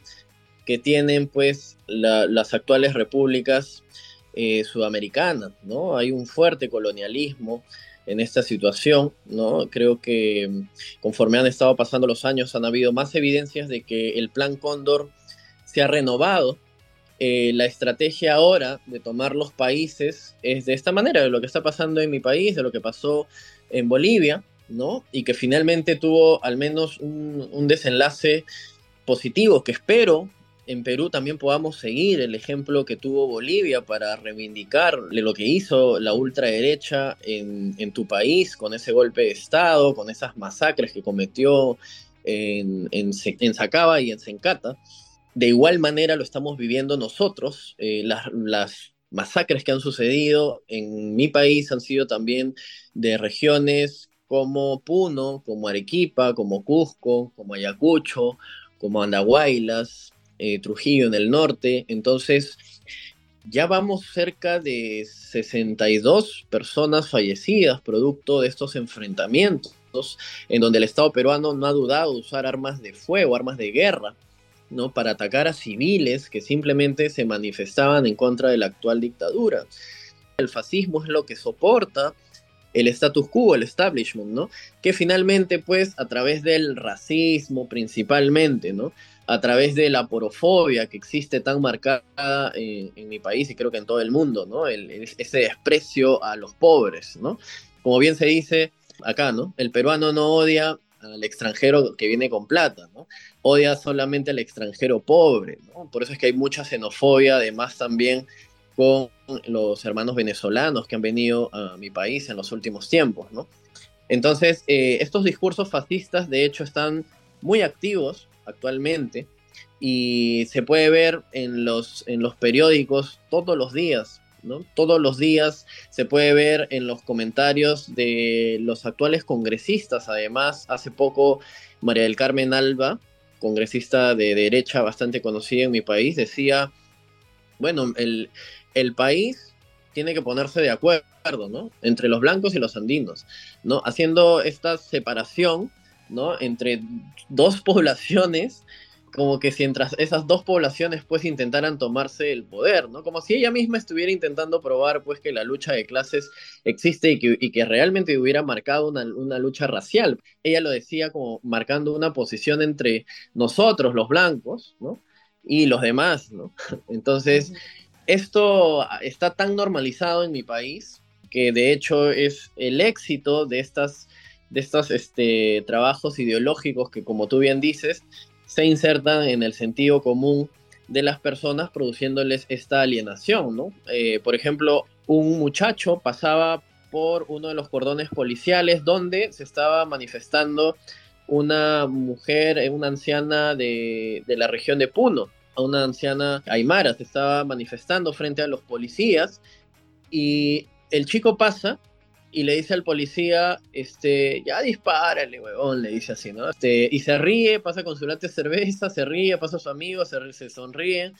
que tienen pues las actuales repúblicas eh, sudamericanas, ¿no? Hay un fuerte colonialismo en esta situación, ¿no? Creo que mm, conforme han estado pasando los años han habido más evidencias de que el plan Cóndor se ha renovado. Eh, la estrategia ahora de tomar los países es de esta manera, de lo que está pasando en mi país, de lo que pasó en Bolivia, ¿no? Y que finalmente tuvo al menos un desenlace positivo que espero en Perú también podamos seguir el ejemplo que tuvo Bolivia para reivindicar lo que hizo la ultraderecha en, en tu país con ese golpe de Estado, con esas masacres que cometió en, en, Sacaba y en Sencata. De igual manera lo estamos viviendo nosotros. Eh, las, las masacres que han sucedido en mi país han sido también de regiones como Puno, como Arequipa, como Cusco, como Ayacucho, como Andahuaylas, eh, Trujillo en el norte. Entonces, ya vamos cerca de 62 personas fallecidas producto de estos enfrentamientos, en donde el Estado peruano no ha dudado de usar armas de fuego, armas de guerra, ¿no? para atacar a civiles que simplemente se manifestaban en contra de la actual dictadura. El fascismo es lo que soporta el status quo, el establishment, ¿no? Que finalmente, pues, a través del racismo principalmente, ¿no? A través de la porofobia que existe tan marcada en, mi país y creo que en todo el mundo, ¿no? ese desprecio a los pobres, ¿no? Como bien se dice acá, ¿no? El peruano no odia al extranjero que viene con plata, ¿no? Odia solamente al extranjero pobre, ¿no? Por eso es que hay mucha xenofobia, además también con los hermanos venezolanos que han venido a mi país en los últimos tiempos, ¿no? Entonces, eh, estos discursos fascistas, de hecho, están muy activos actualmente y se puede ver en los, en los periódicos todos los días, ¿no? Todos los días se puede ver en los comentarios de los actuales congresistas. Además, hace poco María del Carmen Alba, congresista de derecha bastante conocida en mi país, decía, bueno, el, el país tiene que ponerse de acuerdo ¿no? Entre los blancos y los andinos, ¿no? Haciendo esta separación, ¿no? Entre dos <laughs> poblaciones, como que si entre esas dos poblaciones pues intentaran tomarse el poder, ¿no? Como si ella misma estuviera intentando probar pues que la lucha de clases existe y que, realmente hubiera marcado una, una, lucha racial. Ella lo decía como marcando una posición entre nosotros, los blancos, ¿no? Y los demás, ¿no? <laughs> Entonces, esto está tan normalizado en mi país que de hecho es el éxito de estas de estos este, trabajos ideológicos que, como tú bien dices, se insertan en el sentido común de las personas produciéndoles esta alienación, ¿no? Eh, por ejemplo, un muchacho pasaba por uno de los cordones policiales donde se estaba manifestando una mujer, una anciana de, de la región de Puno, una anciana aymara, se estaba manifestando frente a los policías y el chico pasa y le dice al policía, este, ya dispárale, huevón, le dice así, ¿no? Este, y se ríe, pasa con su late de cerveza, se ríe, pasa a su amigo, se, se sonríe.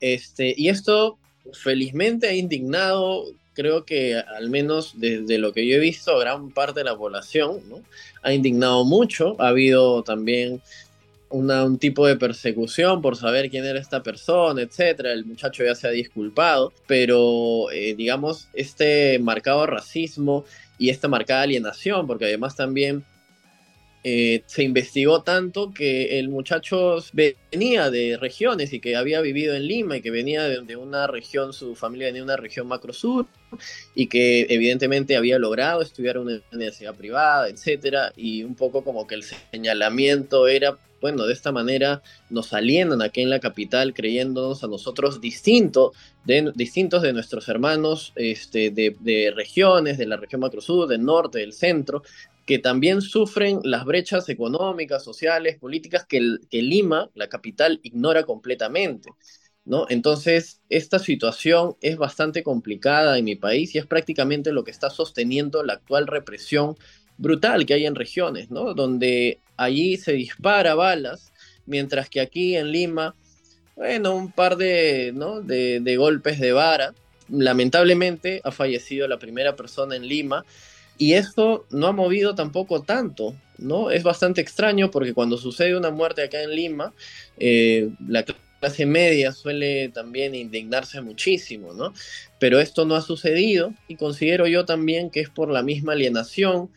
Este, y esto felizmente ha indignado, creo que al menos desde lo que yo he visto, gran parte de la población, ¿no? Ha indignado mucho, ha habido también un tipo de persecución por saber quién era esta persona, etcétera. El muchacho ya se ha disculpado, pero eh, digamos, este marcado racismo y esta marcada alienación, porque además también eh, se investigó tanto que el muchacho venía de regiones y que había vivido en Lima y que venía de, una región, su familia venía de una región macro sur y que evidentemente había logrado estudiar en una universidad privada, etcétera, y un poco como que el señalamiento era bueno, de esta manera nos alienan aquí en la capital creyéndonos a nosotros distinto de, distintos de nuestros hermanos este, de, regiones, de la región macrosud, del norte, del centro, que también sufren las brechas económicas, sociales, políticas que, que Lima, la capital, ignora completamente. ¿No? Entonces, esta situación es bastante complicada en mi país y es prácticamente lo que está sosteniendo la actual represión brutal que hay en regiones, ¿no? Donde allí se dispara balas, mientras que aquí en Lima, bueno, un par de, ¿no? de, golpes de vara. Lamentablemente ha fallecido la primera persona en Lima y esto no ha movido tampoco tanto, ¿no? Es bastante extraño porque cuando sucede una muerte acá en Lima, eh, la clase media suele también indignarse muchísimo, ¿no? Pero esto no ha sucedido y considero yo también que es por la misma alienación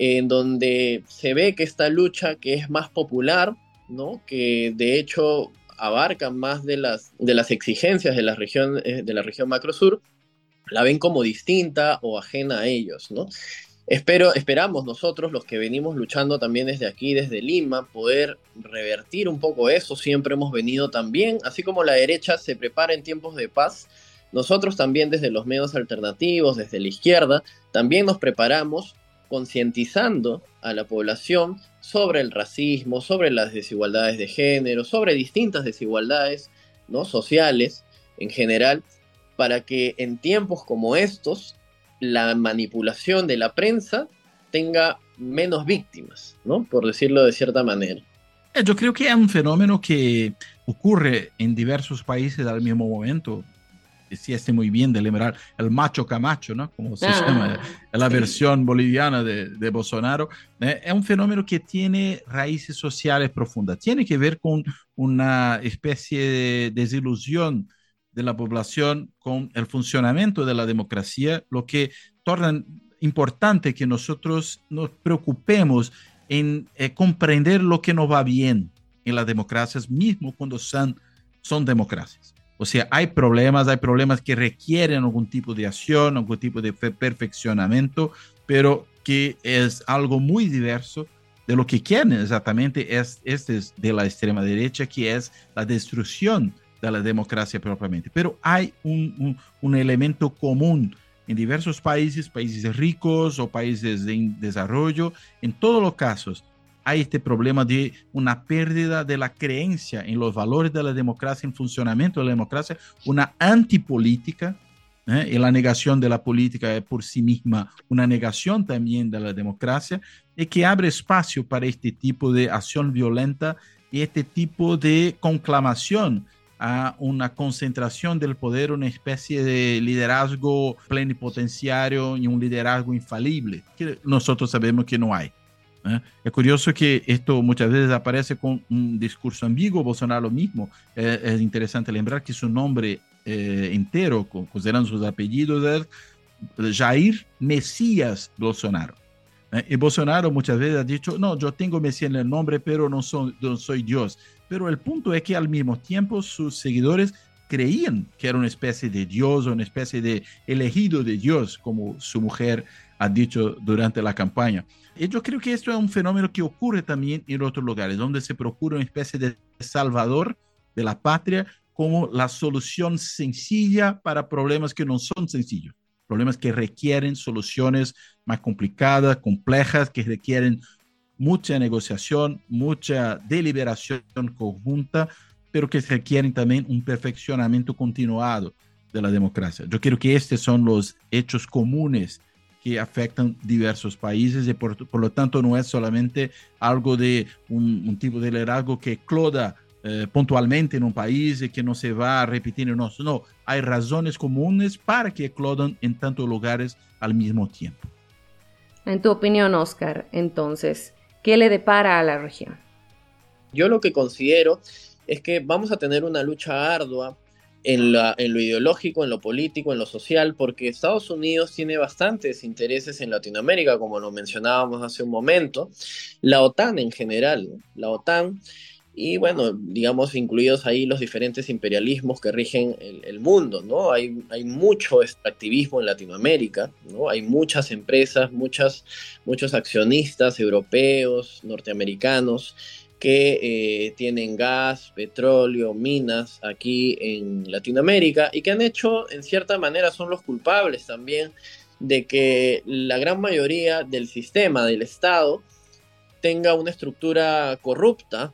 en donde se ve que esta lucha que es más popular, ¿no? que de hecho abarca más de las, de las exigencias de la región, eh, de la región macrosur, la ven como distinta o ajena a ellos. ¿no? Espero, esperamos nosotros, los que venimos luchando también desde aquí, desde Lima, poder revertir un poco eso. Siempre hemos venido también, así como la derecha se prepara en tiempos de paz, nosotros también desde los medios alternativos, desde la izquierda, también nos preparamos concientizando a la población sobre el racismo, sobre las desigualdades de género, sobre distintas desigualdades ¿no? sociales en general, para que en tiempos como estos la manipulación de la prensa tenga menos víctimas, ¿no? por decirlo de cierta manera. Eh, yo creo que es un fenómeno que ocurre en diversos países al mismo momento si este muy bien de lembrar el macho camacho, ¿no? Como se ah, llama, la versión boliviana de, de Bolsonaro, ¿eh? es un fenómeno que tiene raíces sociales profundas, tiene que ver con una especie de desilusión de la población con el funcionamiento de la democracia, lo que torna importante que nosotros nos preocupemos en eh, comprender lo que no va bien en las democracias, mismo cuando son, son democracias. O sea, hay problemas, hay problemas que requieren algún tipo de acción, algún tipo de perfeccionamiento, pero que es algo muy diverso de lo que quieren exactamente es, este de la extrema derecha, que es la destrucción de la democracia propiamente. Pero hay un, un, un elemento común en diversos países, países ricos o países de desarrollo, en todos los casos hay este problema de una pérdida de la creencia en los valores de la democracia, en funcionamiento de la democracia, una antipolítica, ¿eh? y la negación de la política es por sí misma una negación también de la democracia, y que abre espacio para este tipo de acción violenta y este tipo de conclamación a una concentración del poder, una especie de liderazgo plenipotenciario y un liderazgo infalible, que nosotros sabemos que no hay. ¿Eh? Es curioso que esto muchas veces aparece con un discurso ambiguo, Bolsonaro mismo. Eh, es interesante lembrar que su nombre eh, entero, considerando sus apellidos, es Jair Mesías Bolsonaro. Y Bolsonaro muchas veces ha dicho, no, yo tengo Mesías en el nombre, pero no, soy, no soy Dios. Pero el punto es que al mismo tiempo sus seguidores creían que era una especie de Dios o una especie de elegido de Dios, como su mujer ha dicho durante la campaña. Yo creo que esto es un fenómeno que ocurre también en otros lugares, donde se procura una especie de salvador de la patria como la solución sencilla para problemas que no son sencillos, problemas que requieren soluciones más complicadas, complejas, que requieren mucha negociación, mucha deliberación conjunta, pero que requieren también un perfeccionamiento continuado de la democracia. Yo creo que estos son los hechos comunes que afectan diversos países y por, lo tanto no es solamente algo de un, tipo de liderazgo que cloda eh, puntualmente en un país y que no se va a repetir en otros. No, hay razones comunes para que eclodan en tantos lugares al mismo tiempo. En tu opinión, Oscar, entonces, ¿qué le depara a la región? Yo lo que considero es que vamos a tener una lucha ardua en, lo ideológico, en lo político, en lo social, porque Estados Unidos tiene bastantes intereses en Latinoamérica, como lo mencionábamos hace un momento, la OTAN en general, la OTAN, y bueno, digamos, incluidos ahí los diferentes imperialismos que rigen el, el mundo, ¿no? Hay, hay mucho extractivismo en Latinoamérica, ¿no? Hay muchas empresas, muchas, muchos accionistas europeos, norteamericanos, que eh, tienen gas, petróleo, minas aquí en Latinoamérica y que han hecho, en cierta manera, son los culpables también de que la gran mayoría del sistema del Estado tenga una estructura corrupta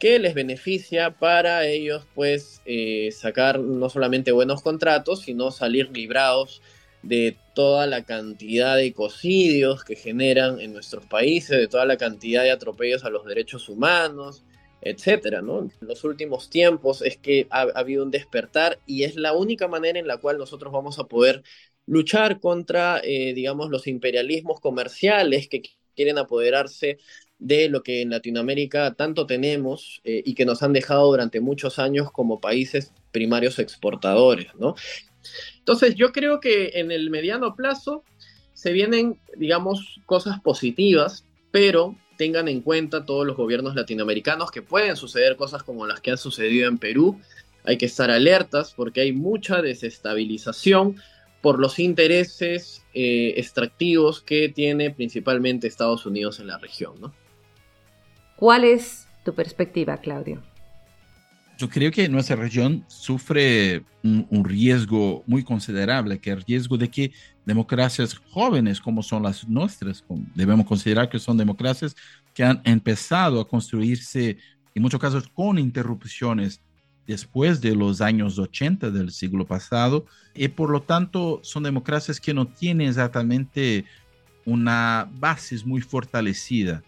que les beneficia para ellos pues eh, sacar no solamente buenos contratos, sino salir librados de toda la cantidad de ecocidios que generan en nuestros países, de toda la cantidad de atropellos a los derechos humanos, etcétera, ¿no? En los últimos tiempos es que ha, habido un despertar y es la única manera en la cual nosotros vamos a poder luchar contra, eh, digamos, los imperialismos comerciales que quieren apoderarse de lo que en Latinoamérica tanto tenemos eh, y que nos han dejado durante muchos años como países primarios exportadores, ¿no? Entonces yo creo que en el mediano plazo se vienen, digamos, cosas positivas, pero tengan en cuenta todos los gobiernos latinoamericanos que pueden suceder cosas como las que han sucedido en Perú. Hay que estar alertas porque hay mucha desestabilización por los intereses eh, extractivos que tiene principalmente Estados Unidos en la región. ¿Cuál es tu perspectiva, Claudio? Yo creo que nuestra región sufre un, riesgo muy considerable, que el riesgo de que democracias jóvenes como son las nuestras, debemos considerar que son democracias que han empezado a construirse, en muchos casos con interrupciones después de los años 80 del siglo pasado, y por lo tanto son democracias que no tienen exactamente una base muy fortalecida.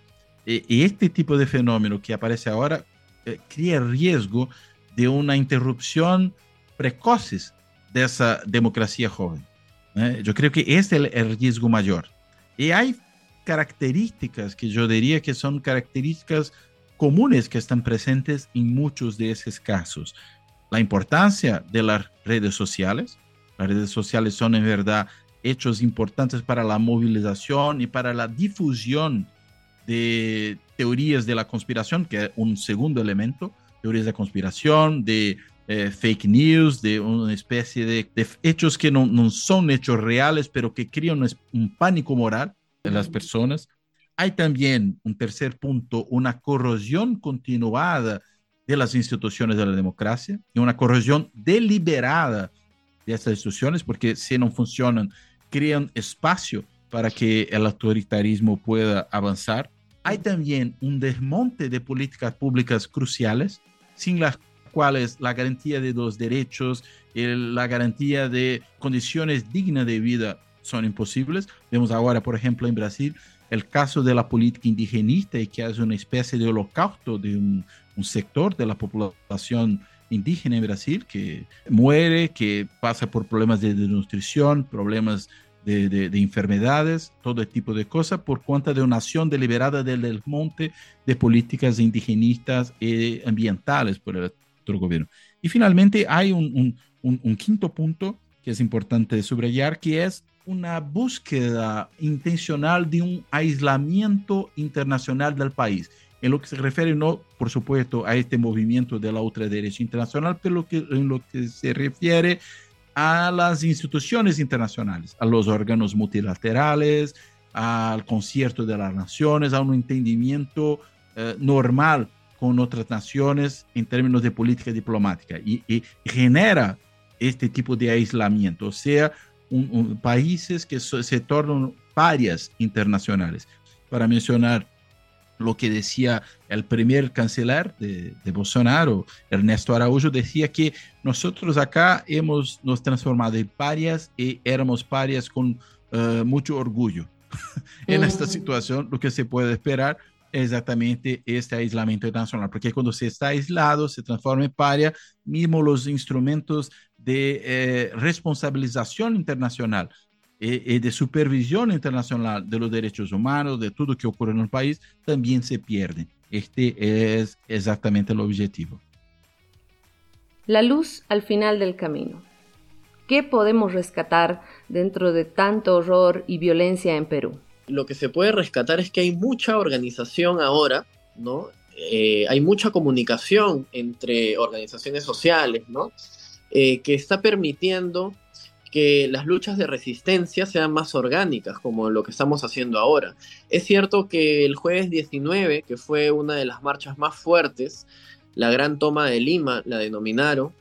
Y este tipo de fenómeno que aparece ahora eh, crea riesgo de una interrupción precoces de esa democracia joven. ¿eh? Yo creo que es el, riesgo mayor. Y hay características que yo diría que son características comunes que están presentes en muchos de esos casos. La importancia de las redes sociales. Las redes sociales son en verdad hechos importantes para la movilización y para la difusión de teorías de la conspiración, que es un segundo elemento, teorías de conspiración, de eh, fake news, de una especie de, de hechos que no, no, son hechos reales, pero que crean un, un pánico moral en las personas. Hay también un tercer punto, una corrosión continuada de las instituciones de la democracia y una corrosión deliberada de estas instituciones, porque si no funcionan, crean espacio para que el autoritarismo pueda avanzar. Hay también un desmonte de políticas públicas cruciales, sin las cuales la garantía de los derechos, la garantía de condiciones dignas de vida son imposibles. Vemos ahora, por ejemplo, en Brasil, el caso de la política indigenista y que es una especie de holocausto de un, sector de la población indígena en Brasil que muere, que pasa por problemas de desnutrición, problemas de, de, enfermedades, todo tipo de cosas, por cuenta de una acción deliberada del desmonte de políticas indigenistas y ambientales por el otro gobierno. Y finalmente hay un, quinto punto que es importante subrayar, que es una búsqueda intencional de un aislamiento internacional del país, en lo que se refiere no, por supuesto, a este movimiento de la ultraderecha internacional, pero en lo que se refiere a las instituciones internacionales, a los órganos multilaterales, al concierto de las naciones, a un entendimiento eh, normal con otras naciones en términos de política diplomática y, genera este tipo de aislamiento, o sea, países que se tornan parias internacionales. Para mencionar lo que decía el primer canciller de, Bolsonaro, Ernesto Araújo, decía que nosotros acá hemos nos transformado en parias y éramos parias con eh, mucho orgullo. <laughs> en esta mm. situación, lo que se puede esperar es exactamente este aislamiento internacional, porque cuando se está aislado, se transforma en paria, mismo los instrumentos de eh, responsabilización internacional y, eh, eh, de supervisión internacional de los derechos humanos, de todo lo que ocurre en el país, también se pierden. Este es exactamente el objetivo. La luz al final del camino. ¿Qué podemos rescatar dentro de tanto horror y violencia en Perú? Lo que se puede rescatar es que hay mucha organización ahora, ¿no? hay mucha comunicación entre organizaciones sociales, ¿no? Eh, que está permitiendo que las luchas de resistencia sean más orgánicas, como lo que estamos haciendo ahora. Es cierto que el jueves 19, que fue una de las marchas más fuertes, la gran toma de Lima, la denominaron,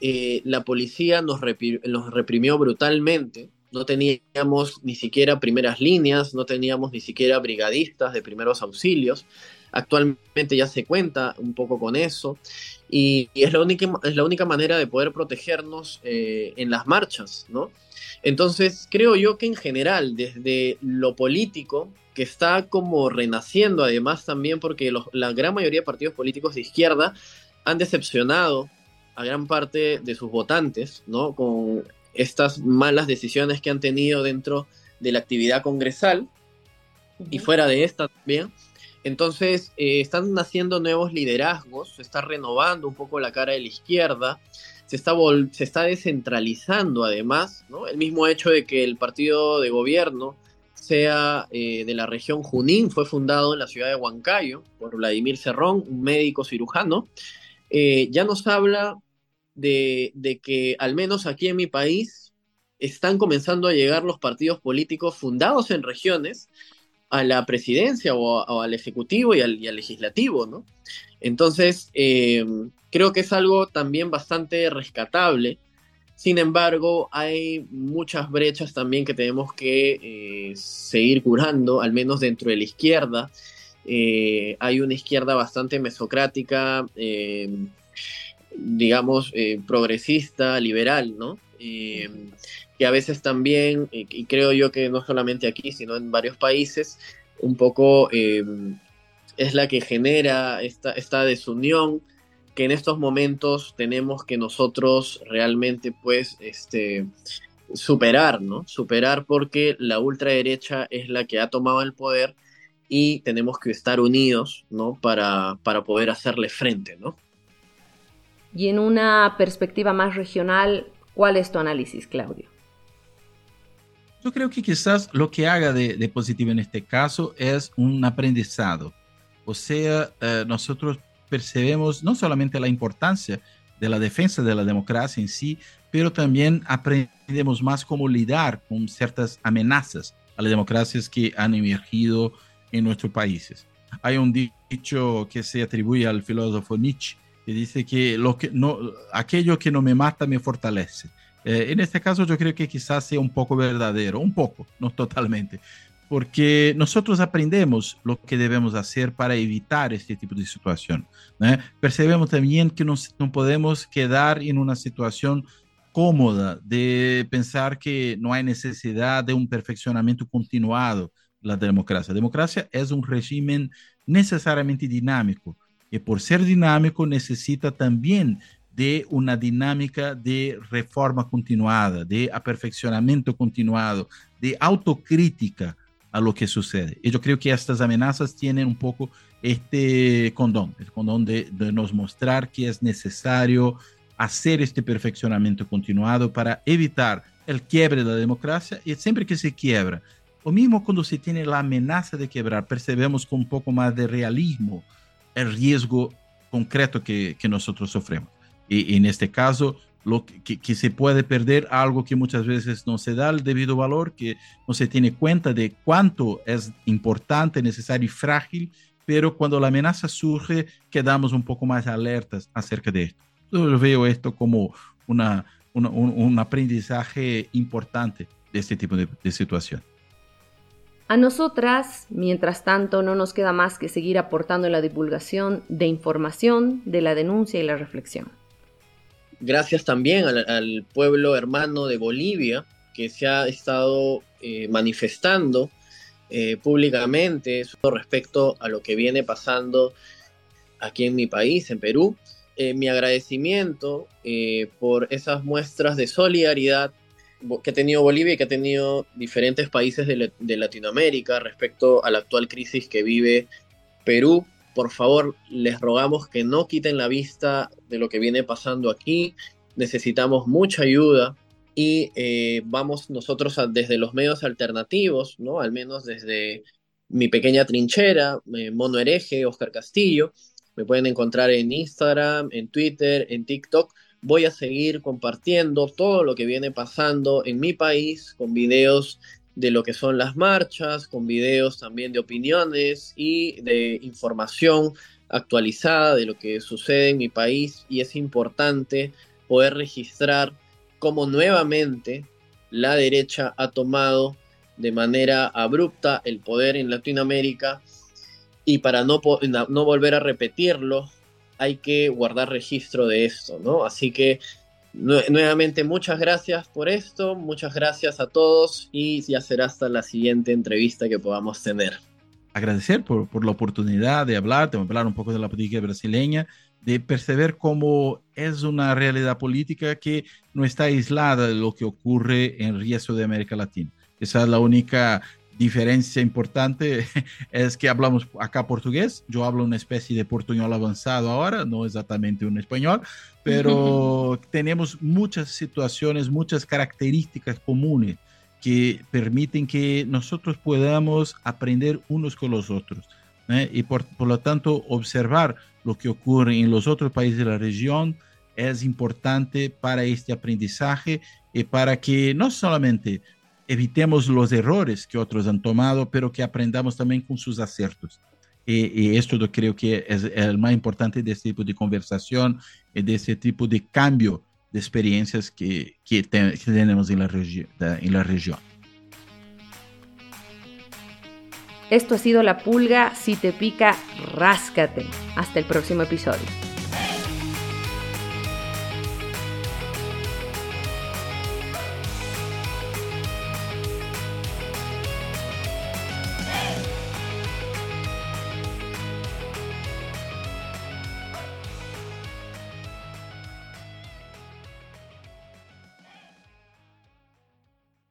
eh, la policía nos, nos reprimió brutalmente, no teníamos ni siquiera primeras líneas, no teníamos ni siquiera brigadistas de primeros auxilios. Actualmente ya se cuenta un poco con eso y, es, la única, es la única manera de poder protegernos eh, en las marchas, ¿no? Entonces, creo yo que en general, desde lo político, que está como renaciendo, además también porque la gran mayoría de partidos políticos de izquierda han decepcionado a gran parte de sus votantes, ¿no? Con estas malas decisiones que han tenido dentro de la actividad congresal y fuera de esta también. Entonces, eh, están naciendo nuevos liderazgos, se está renovando un poco la cara de la izquierda, se está, se está descentralizando además, ¿no? El mismo hecho de que el partido de gobierno sea eh, de la región Junín, fue fundado en la ciudad de Huancayo por Vladimir Cerrón, un médico cirujano, eh, ya nos habla de, de que al menos aquí en mi país están comenzando a llegar los partidos políticos fundados en regiones a la presidencia o, al ejecutivo y al, legislativo, ¿no? Entonces, eh, creo que es algo también bastante rescatable. Sin embargo, hay muchas brechas también que tenemos que eh, seguir curando, al menos dentro de la izquierda. Eh, hay una izquierda bastante mesocrática, digamos, progresista, liberal, ¿no? Que a veces también, y, creo yo que no solamente aquí, sino en varios países, un poco em, es la que genera esta, esta desunión que en estos momentos tenemos que nosotros realmente pues este superar, ¿no? Superar porque la ultraderecha es la que ha tomado el poder y tenemos que estar unidos, ¿no? Para, para poder hacerle frente, ¿no? Y en una perspectiva más regional, ¿cuál es tu análisis, Claudio? Yo creo que quizás lo que haga de, positivo en este caso es un aprendizado. O sea, eh, nosotros percebemos no solamente la importancia de la defensa de la democracia en sí, pero también aprendemos más cómo lidiar con ciertas amenazas a las democracias que han emergido en nuestros países. Hay un dicho que se atribuye al filósofo Nietzsche que dice que, lo que no, aquello que no me mata me fortalece. Eh, en este caso yo creo que quizás sea un poco verdadero, un poco, <laughs> no totalmente, porque nosotros aprendemos lo que debemos hacer para evitar este tipo de situación. ¿eh? Percebemos también que nos, no podemos quedar en una situación cómoda de pensar que no hay necesidad de un perfeccionamiento continuado de la democracia. La democracia es un régimen necesariamente dinámico y por ser dinámico necesita también de una dinámica de reforma continuada, de aperfeccionamiento continuado, de autocrítica a lo que sucede. Y yo creo que estas amenazas tienen un poco este condón, el condón de, nos mostrar que es necesario hacer este perfeccionamiento continuado para evitar el quiebre de la democracia y siempre que se quiebra, o mismo cuando se tiene la amenaza de quebrar, percebemos con un poco más de realismo el riesgo concreto que nosotros sufrimos. Y, en este caso, lo que, que, se puede perder algo que muchas veces no se da el debido valor, que no se tiene cuenta de cuánto es importante, necesario y frágil, pero cuando la amenaza surge, quedamos un poco más alertas acerca de esto. Yo veo esto como una, una un, un, aprendizaje importante de este tipo de, de situación. A nosotras, mientras tanto, no nos queda más que seguir aportando la divulgación de información, de la denuncia y la reflexión. Gracias también al, pueblo hermano de Bolivia, que se ha estado eh, manifestando eh, públicamente respecto a lo que viene pasando aquí en mi país, en Perú. Eh, mi agradecimiento eh, por esas muestras de solidaridad que ha tenido Bolivia y que ha tenido diferentes países de, de, Latinoamérica respecto a la actual crisis que vive Perú. Por favor, les rogamos que no quiten la vista de lo que viene pasando aquí. Necesitamos mucha ayuda y eh, vamos nosotros desde los medios alternativos, ¿no? Al menos desde mi pequeña trinchera, eh, Mono Hereje, Oscar Castillo. Me pueden encontrar en Instagram, en Twitter, en TikTok voy a seguir compartiendo todo lo que viene pasando en mi país con videos de lo que son las marchas, con videos también de opiniones y de información actualizada de lo que sucede en mi país y es importante poder registrar cómo nuevamente la derecha ha tomado de manera abrupta el poder en Latinoamérica y para no, no volver a repetirlo, hay que guardar registro de esto, ¿no? Así que nuevamente muchas gracias por esto, muchas gracias a todos y ya será hasta la siguiente entrevista que podamos tener. Agradecer por, por la oportunidad de hablar, de hablar un poco de la política brasileña, de perceber cómo es una realidad política que no está aislada de lo que ocurre en el resto de América Latina. Esa es la única diferencia importante <laughs> es que hablamos acá portugués. Yo hablo una especie de portuñol avanzado ahora, no exactamente un español, pero <laughs> tenemos muchas situaciones, muchas características comunes que permiten que nosotros podamos aprender unos con los otros. ¿eh? Y por, por lo tanto, observar lo que ocurre en los otros países de la región es importante para este aprendizaje y para que no solamente evitemos los errores que otros han tomado, pero que aprendamos también con sus aciertos. Y, y, esto yo creo que es el más importante de este tipo de conversación y de este tipo de cambio de experiencias que, que, te, que tenemos en la, en la región. Esto ha sido La Pulga. Si te pica, ráscate. Hasta el próximo episodio.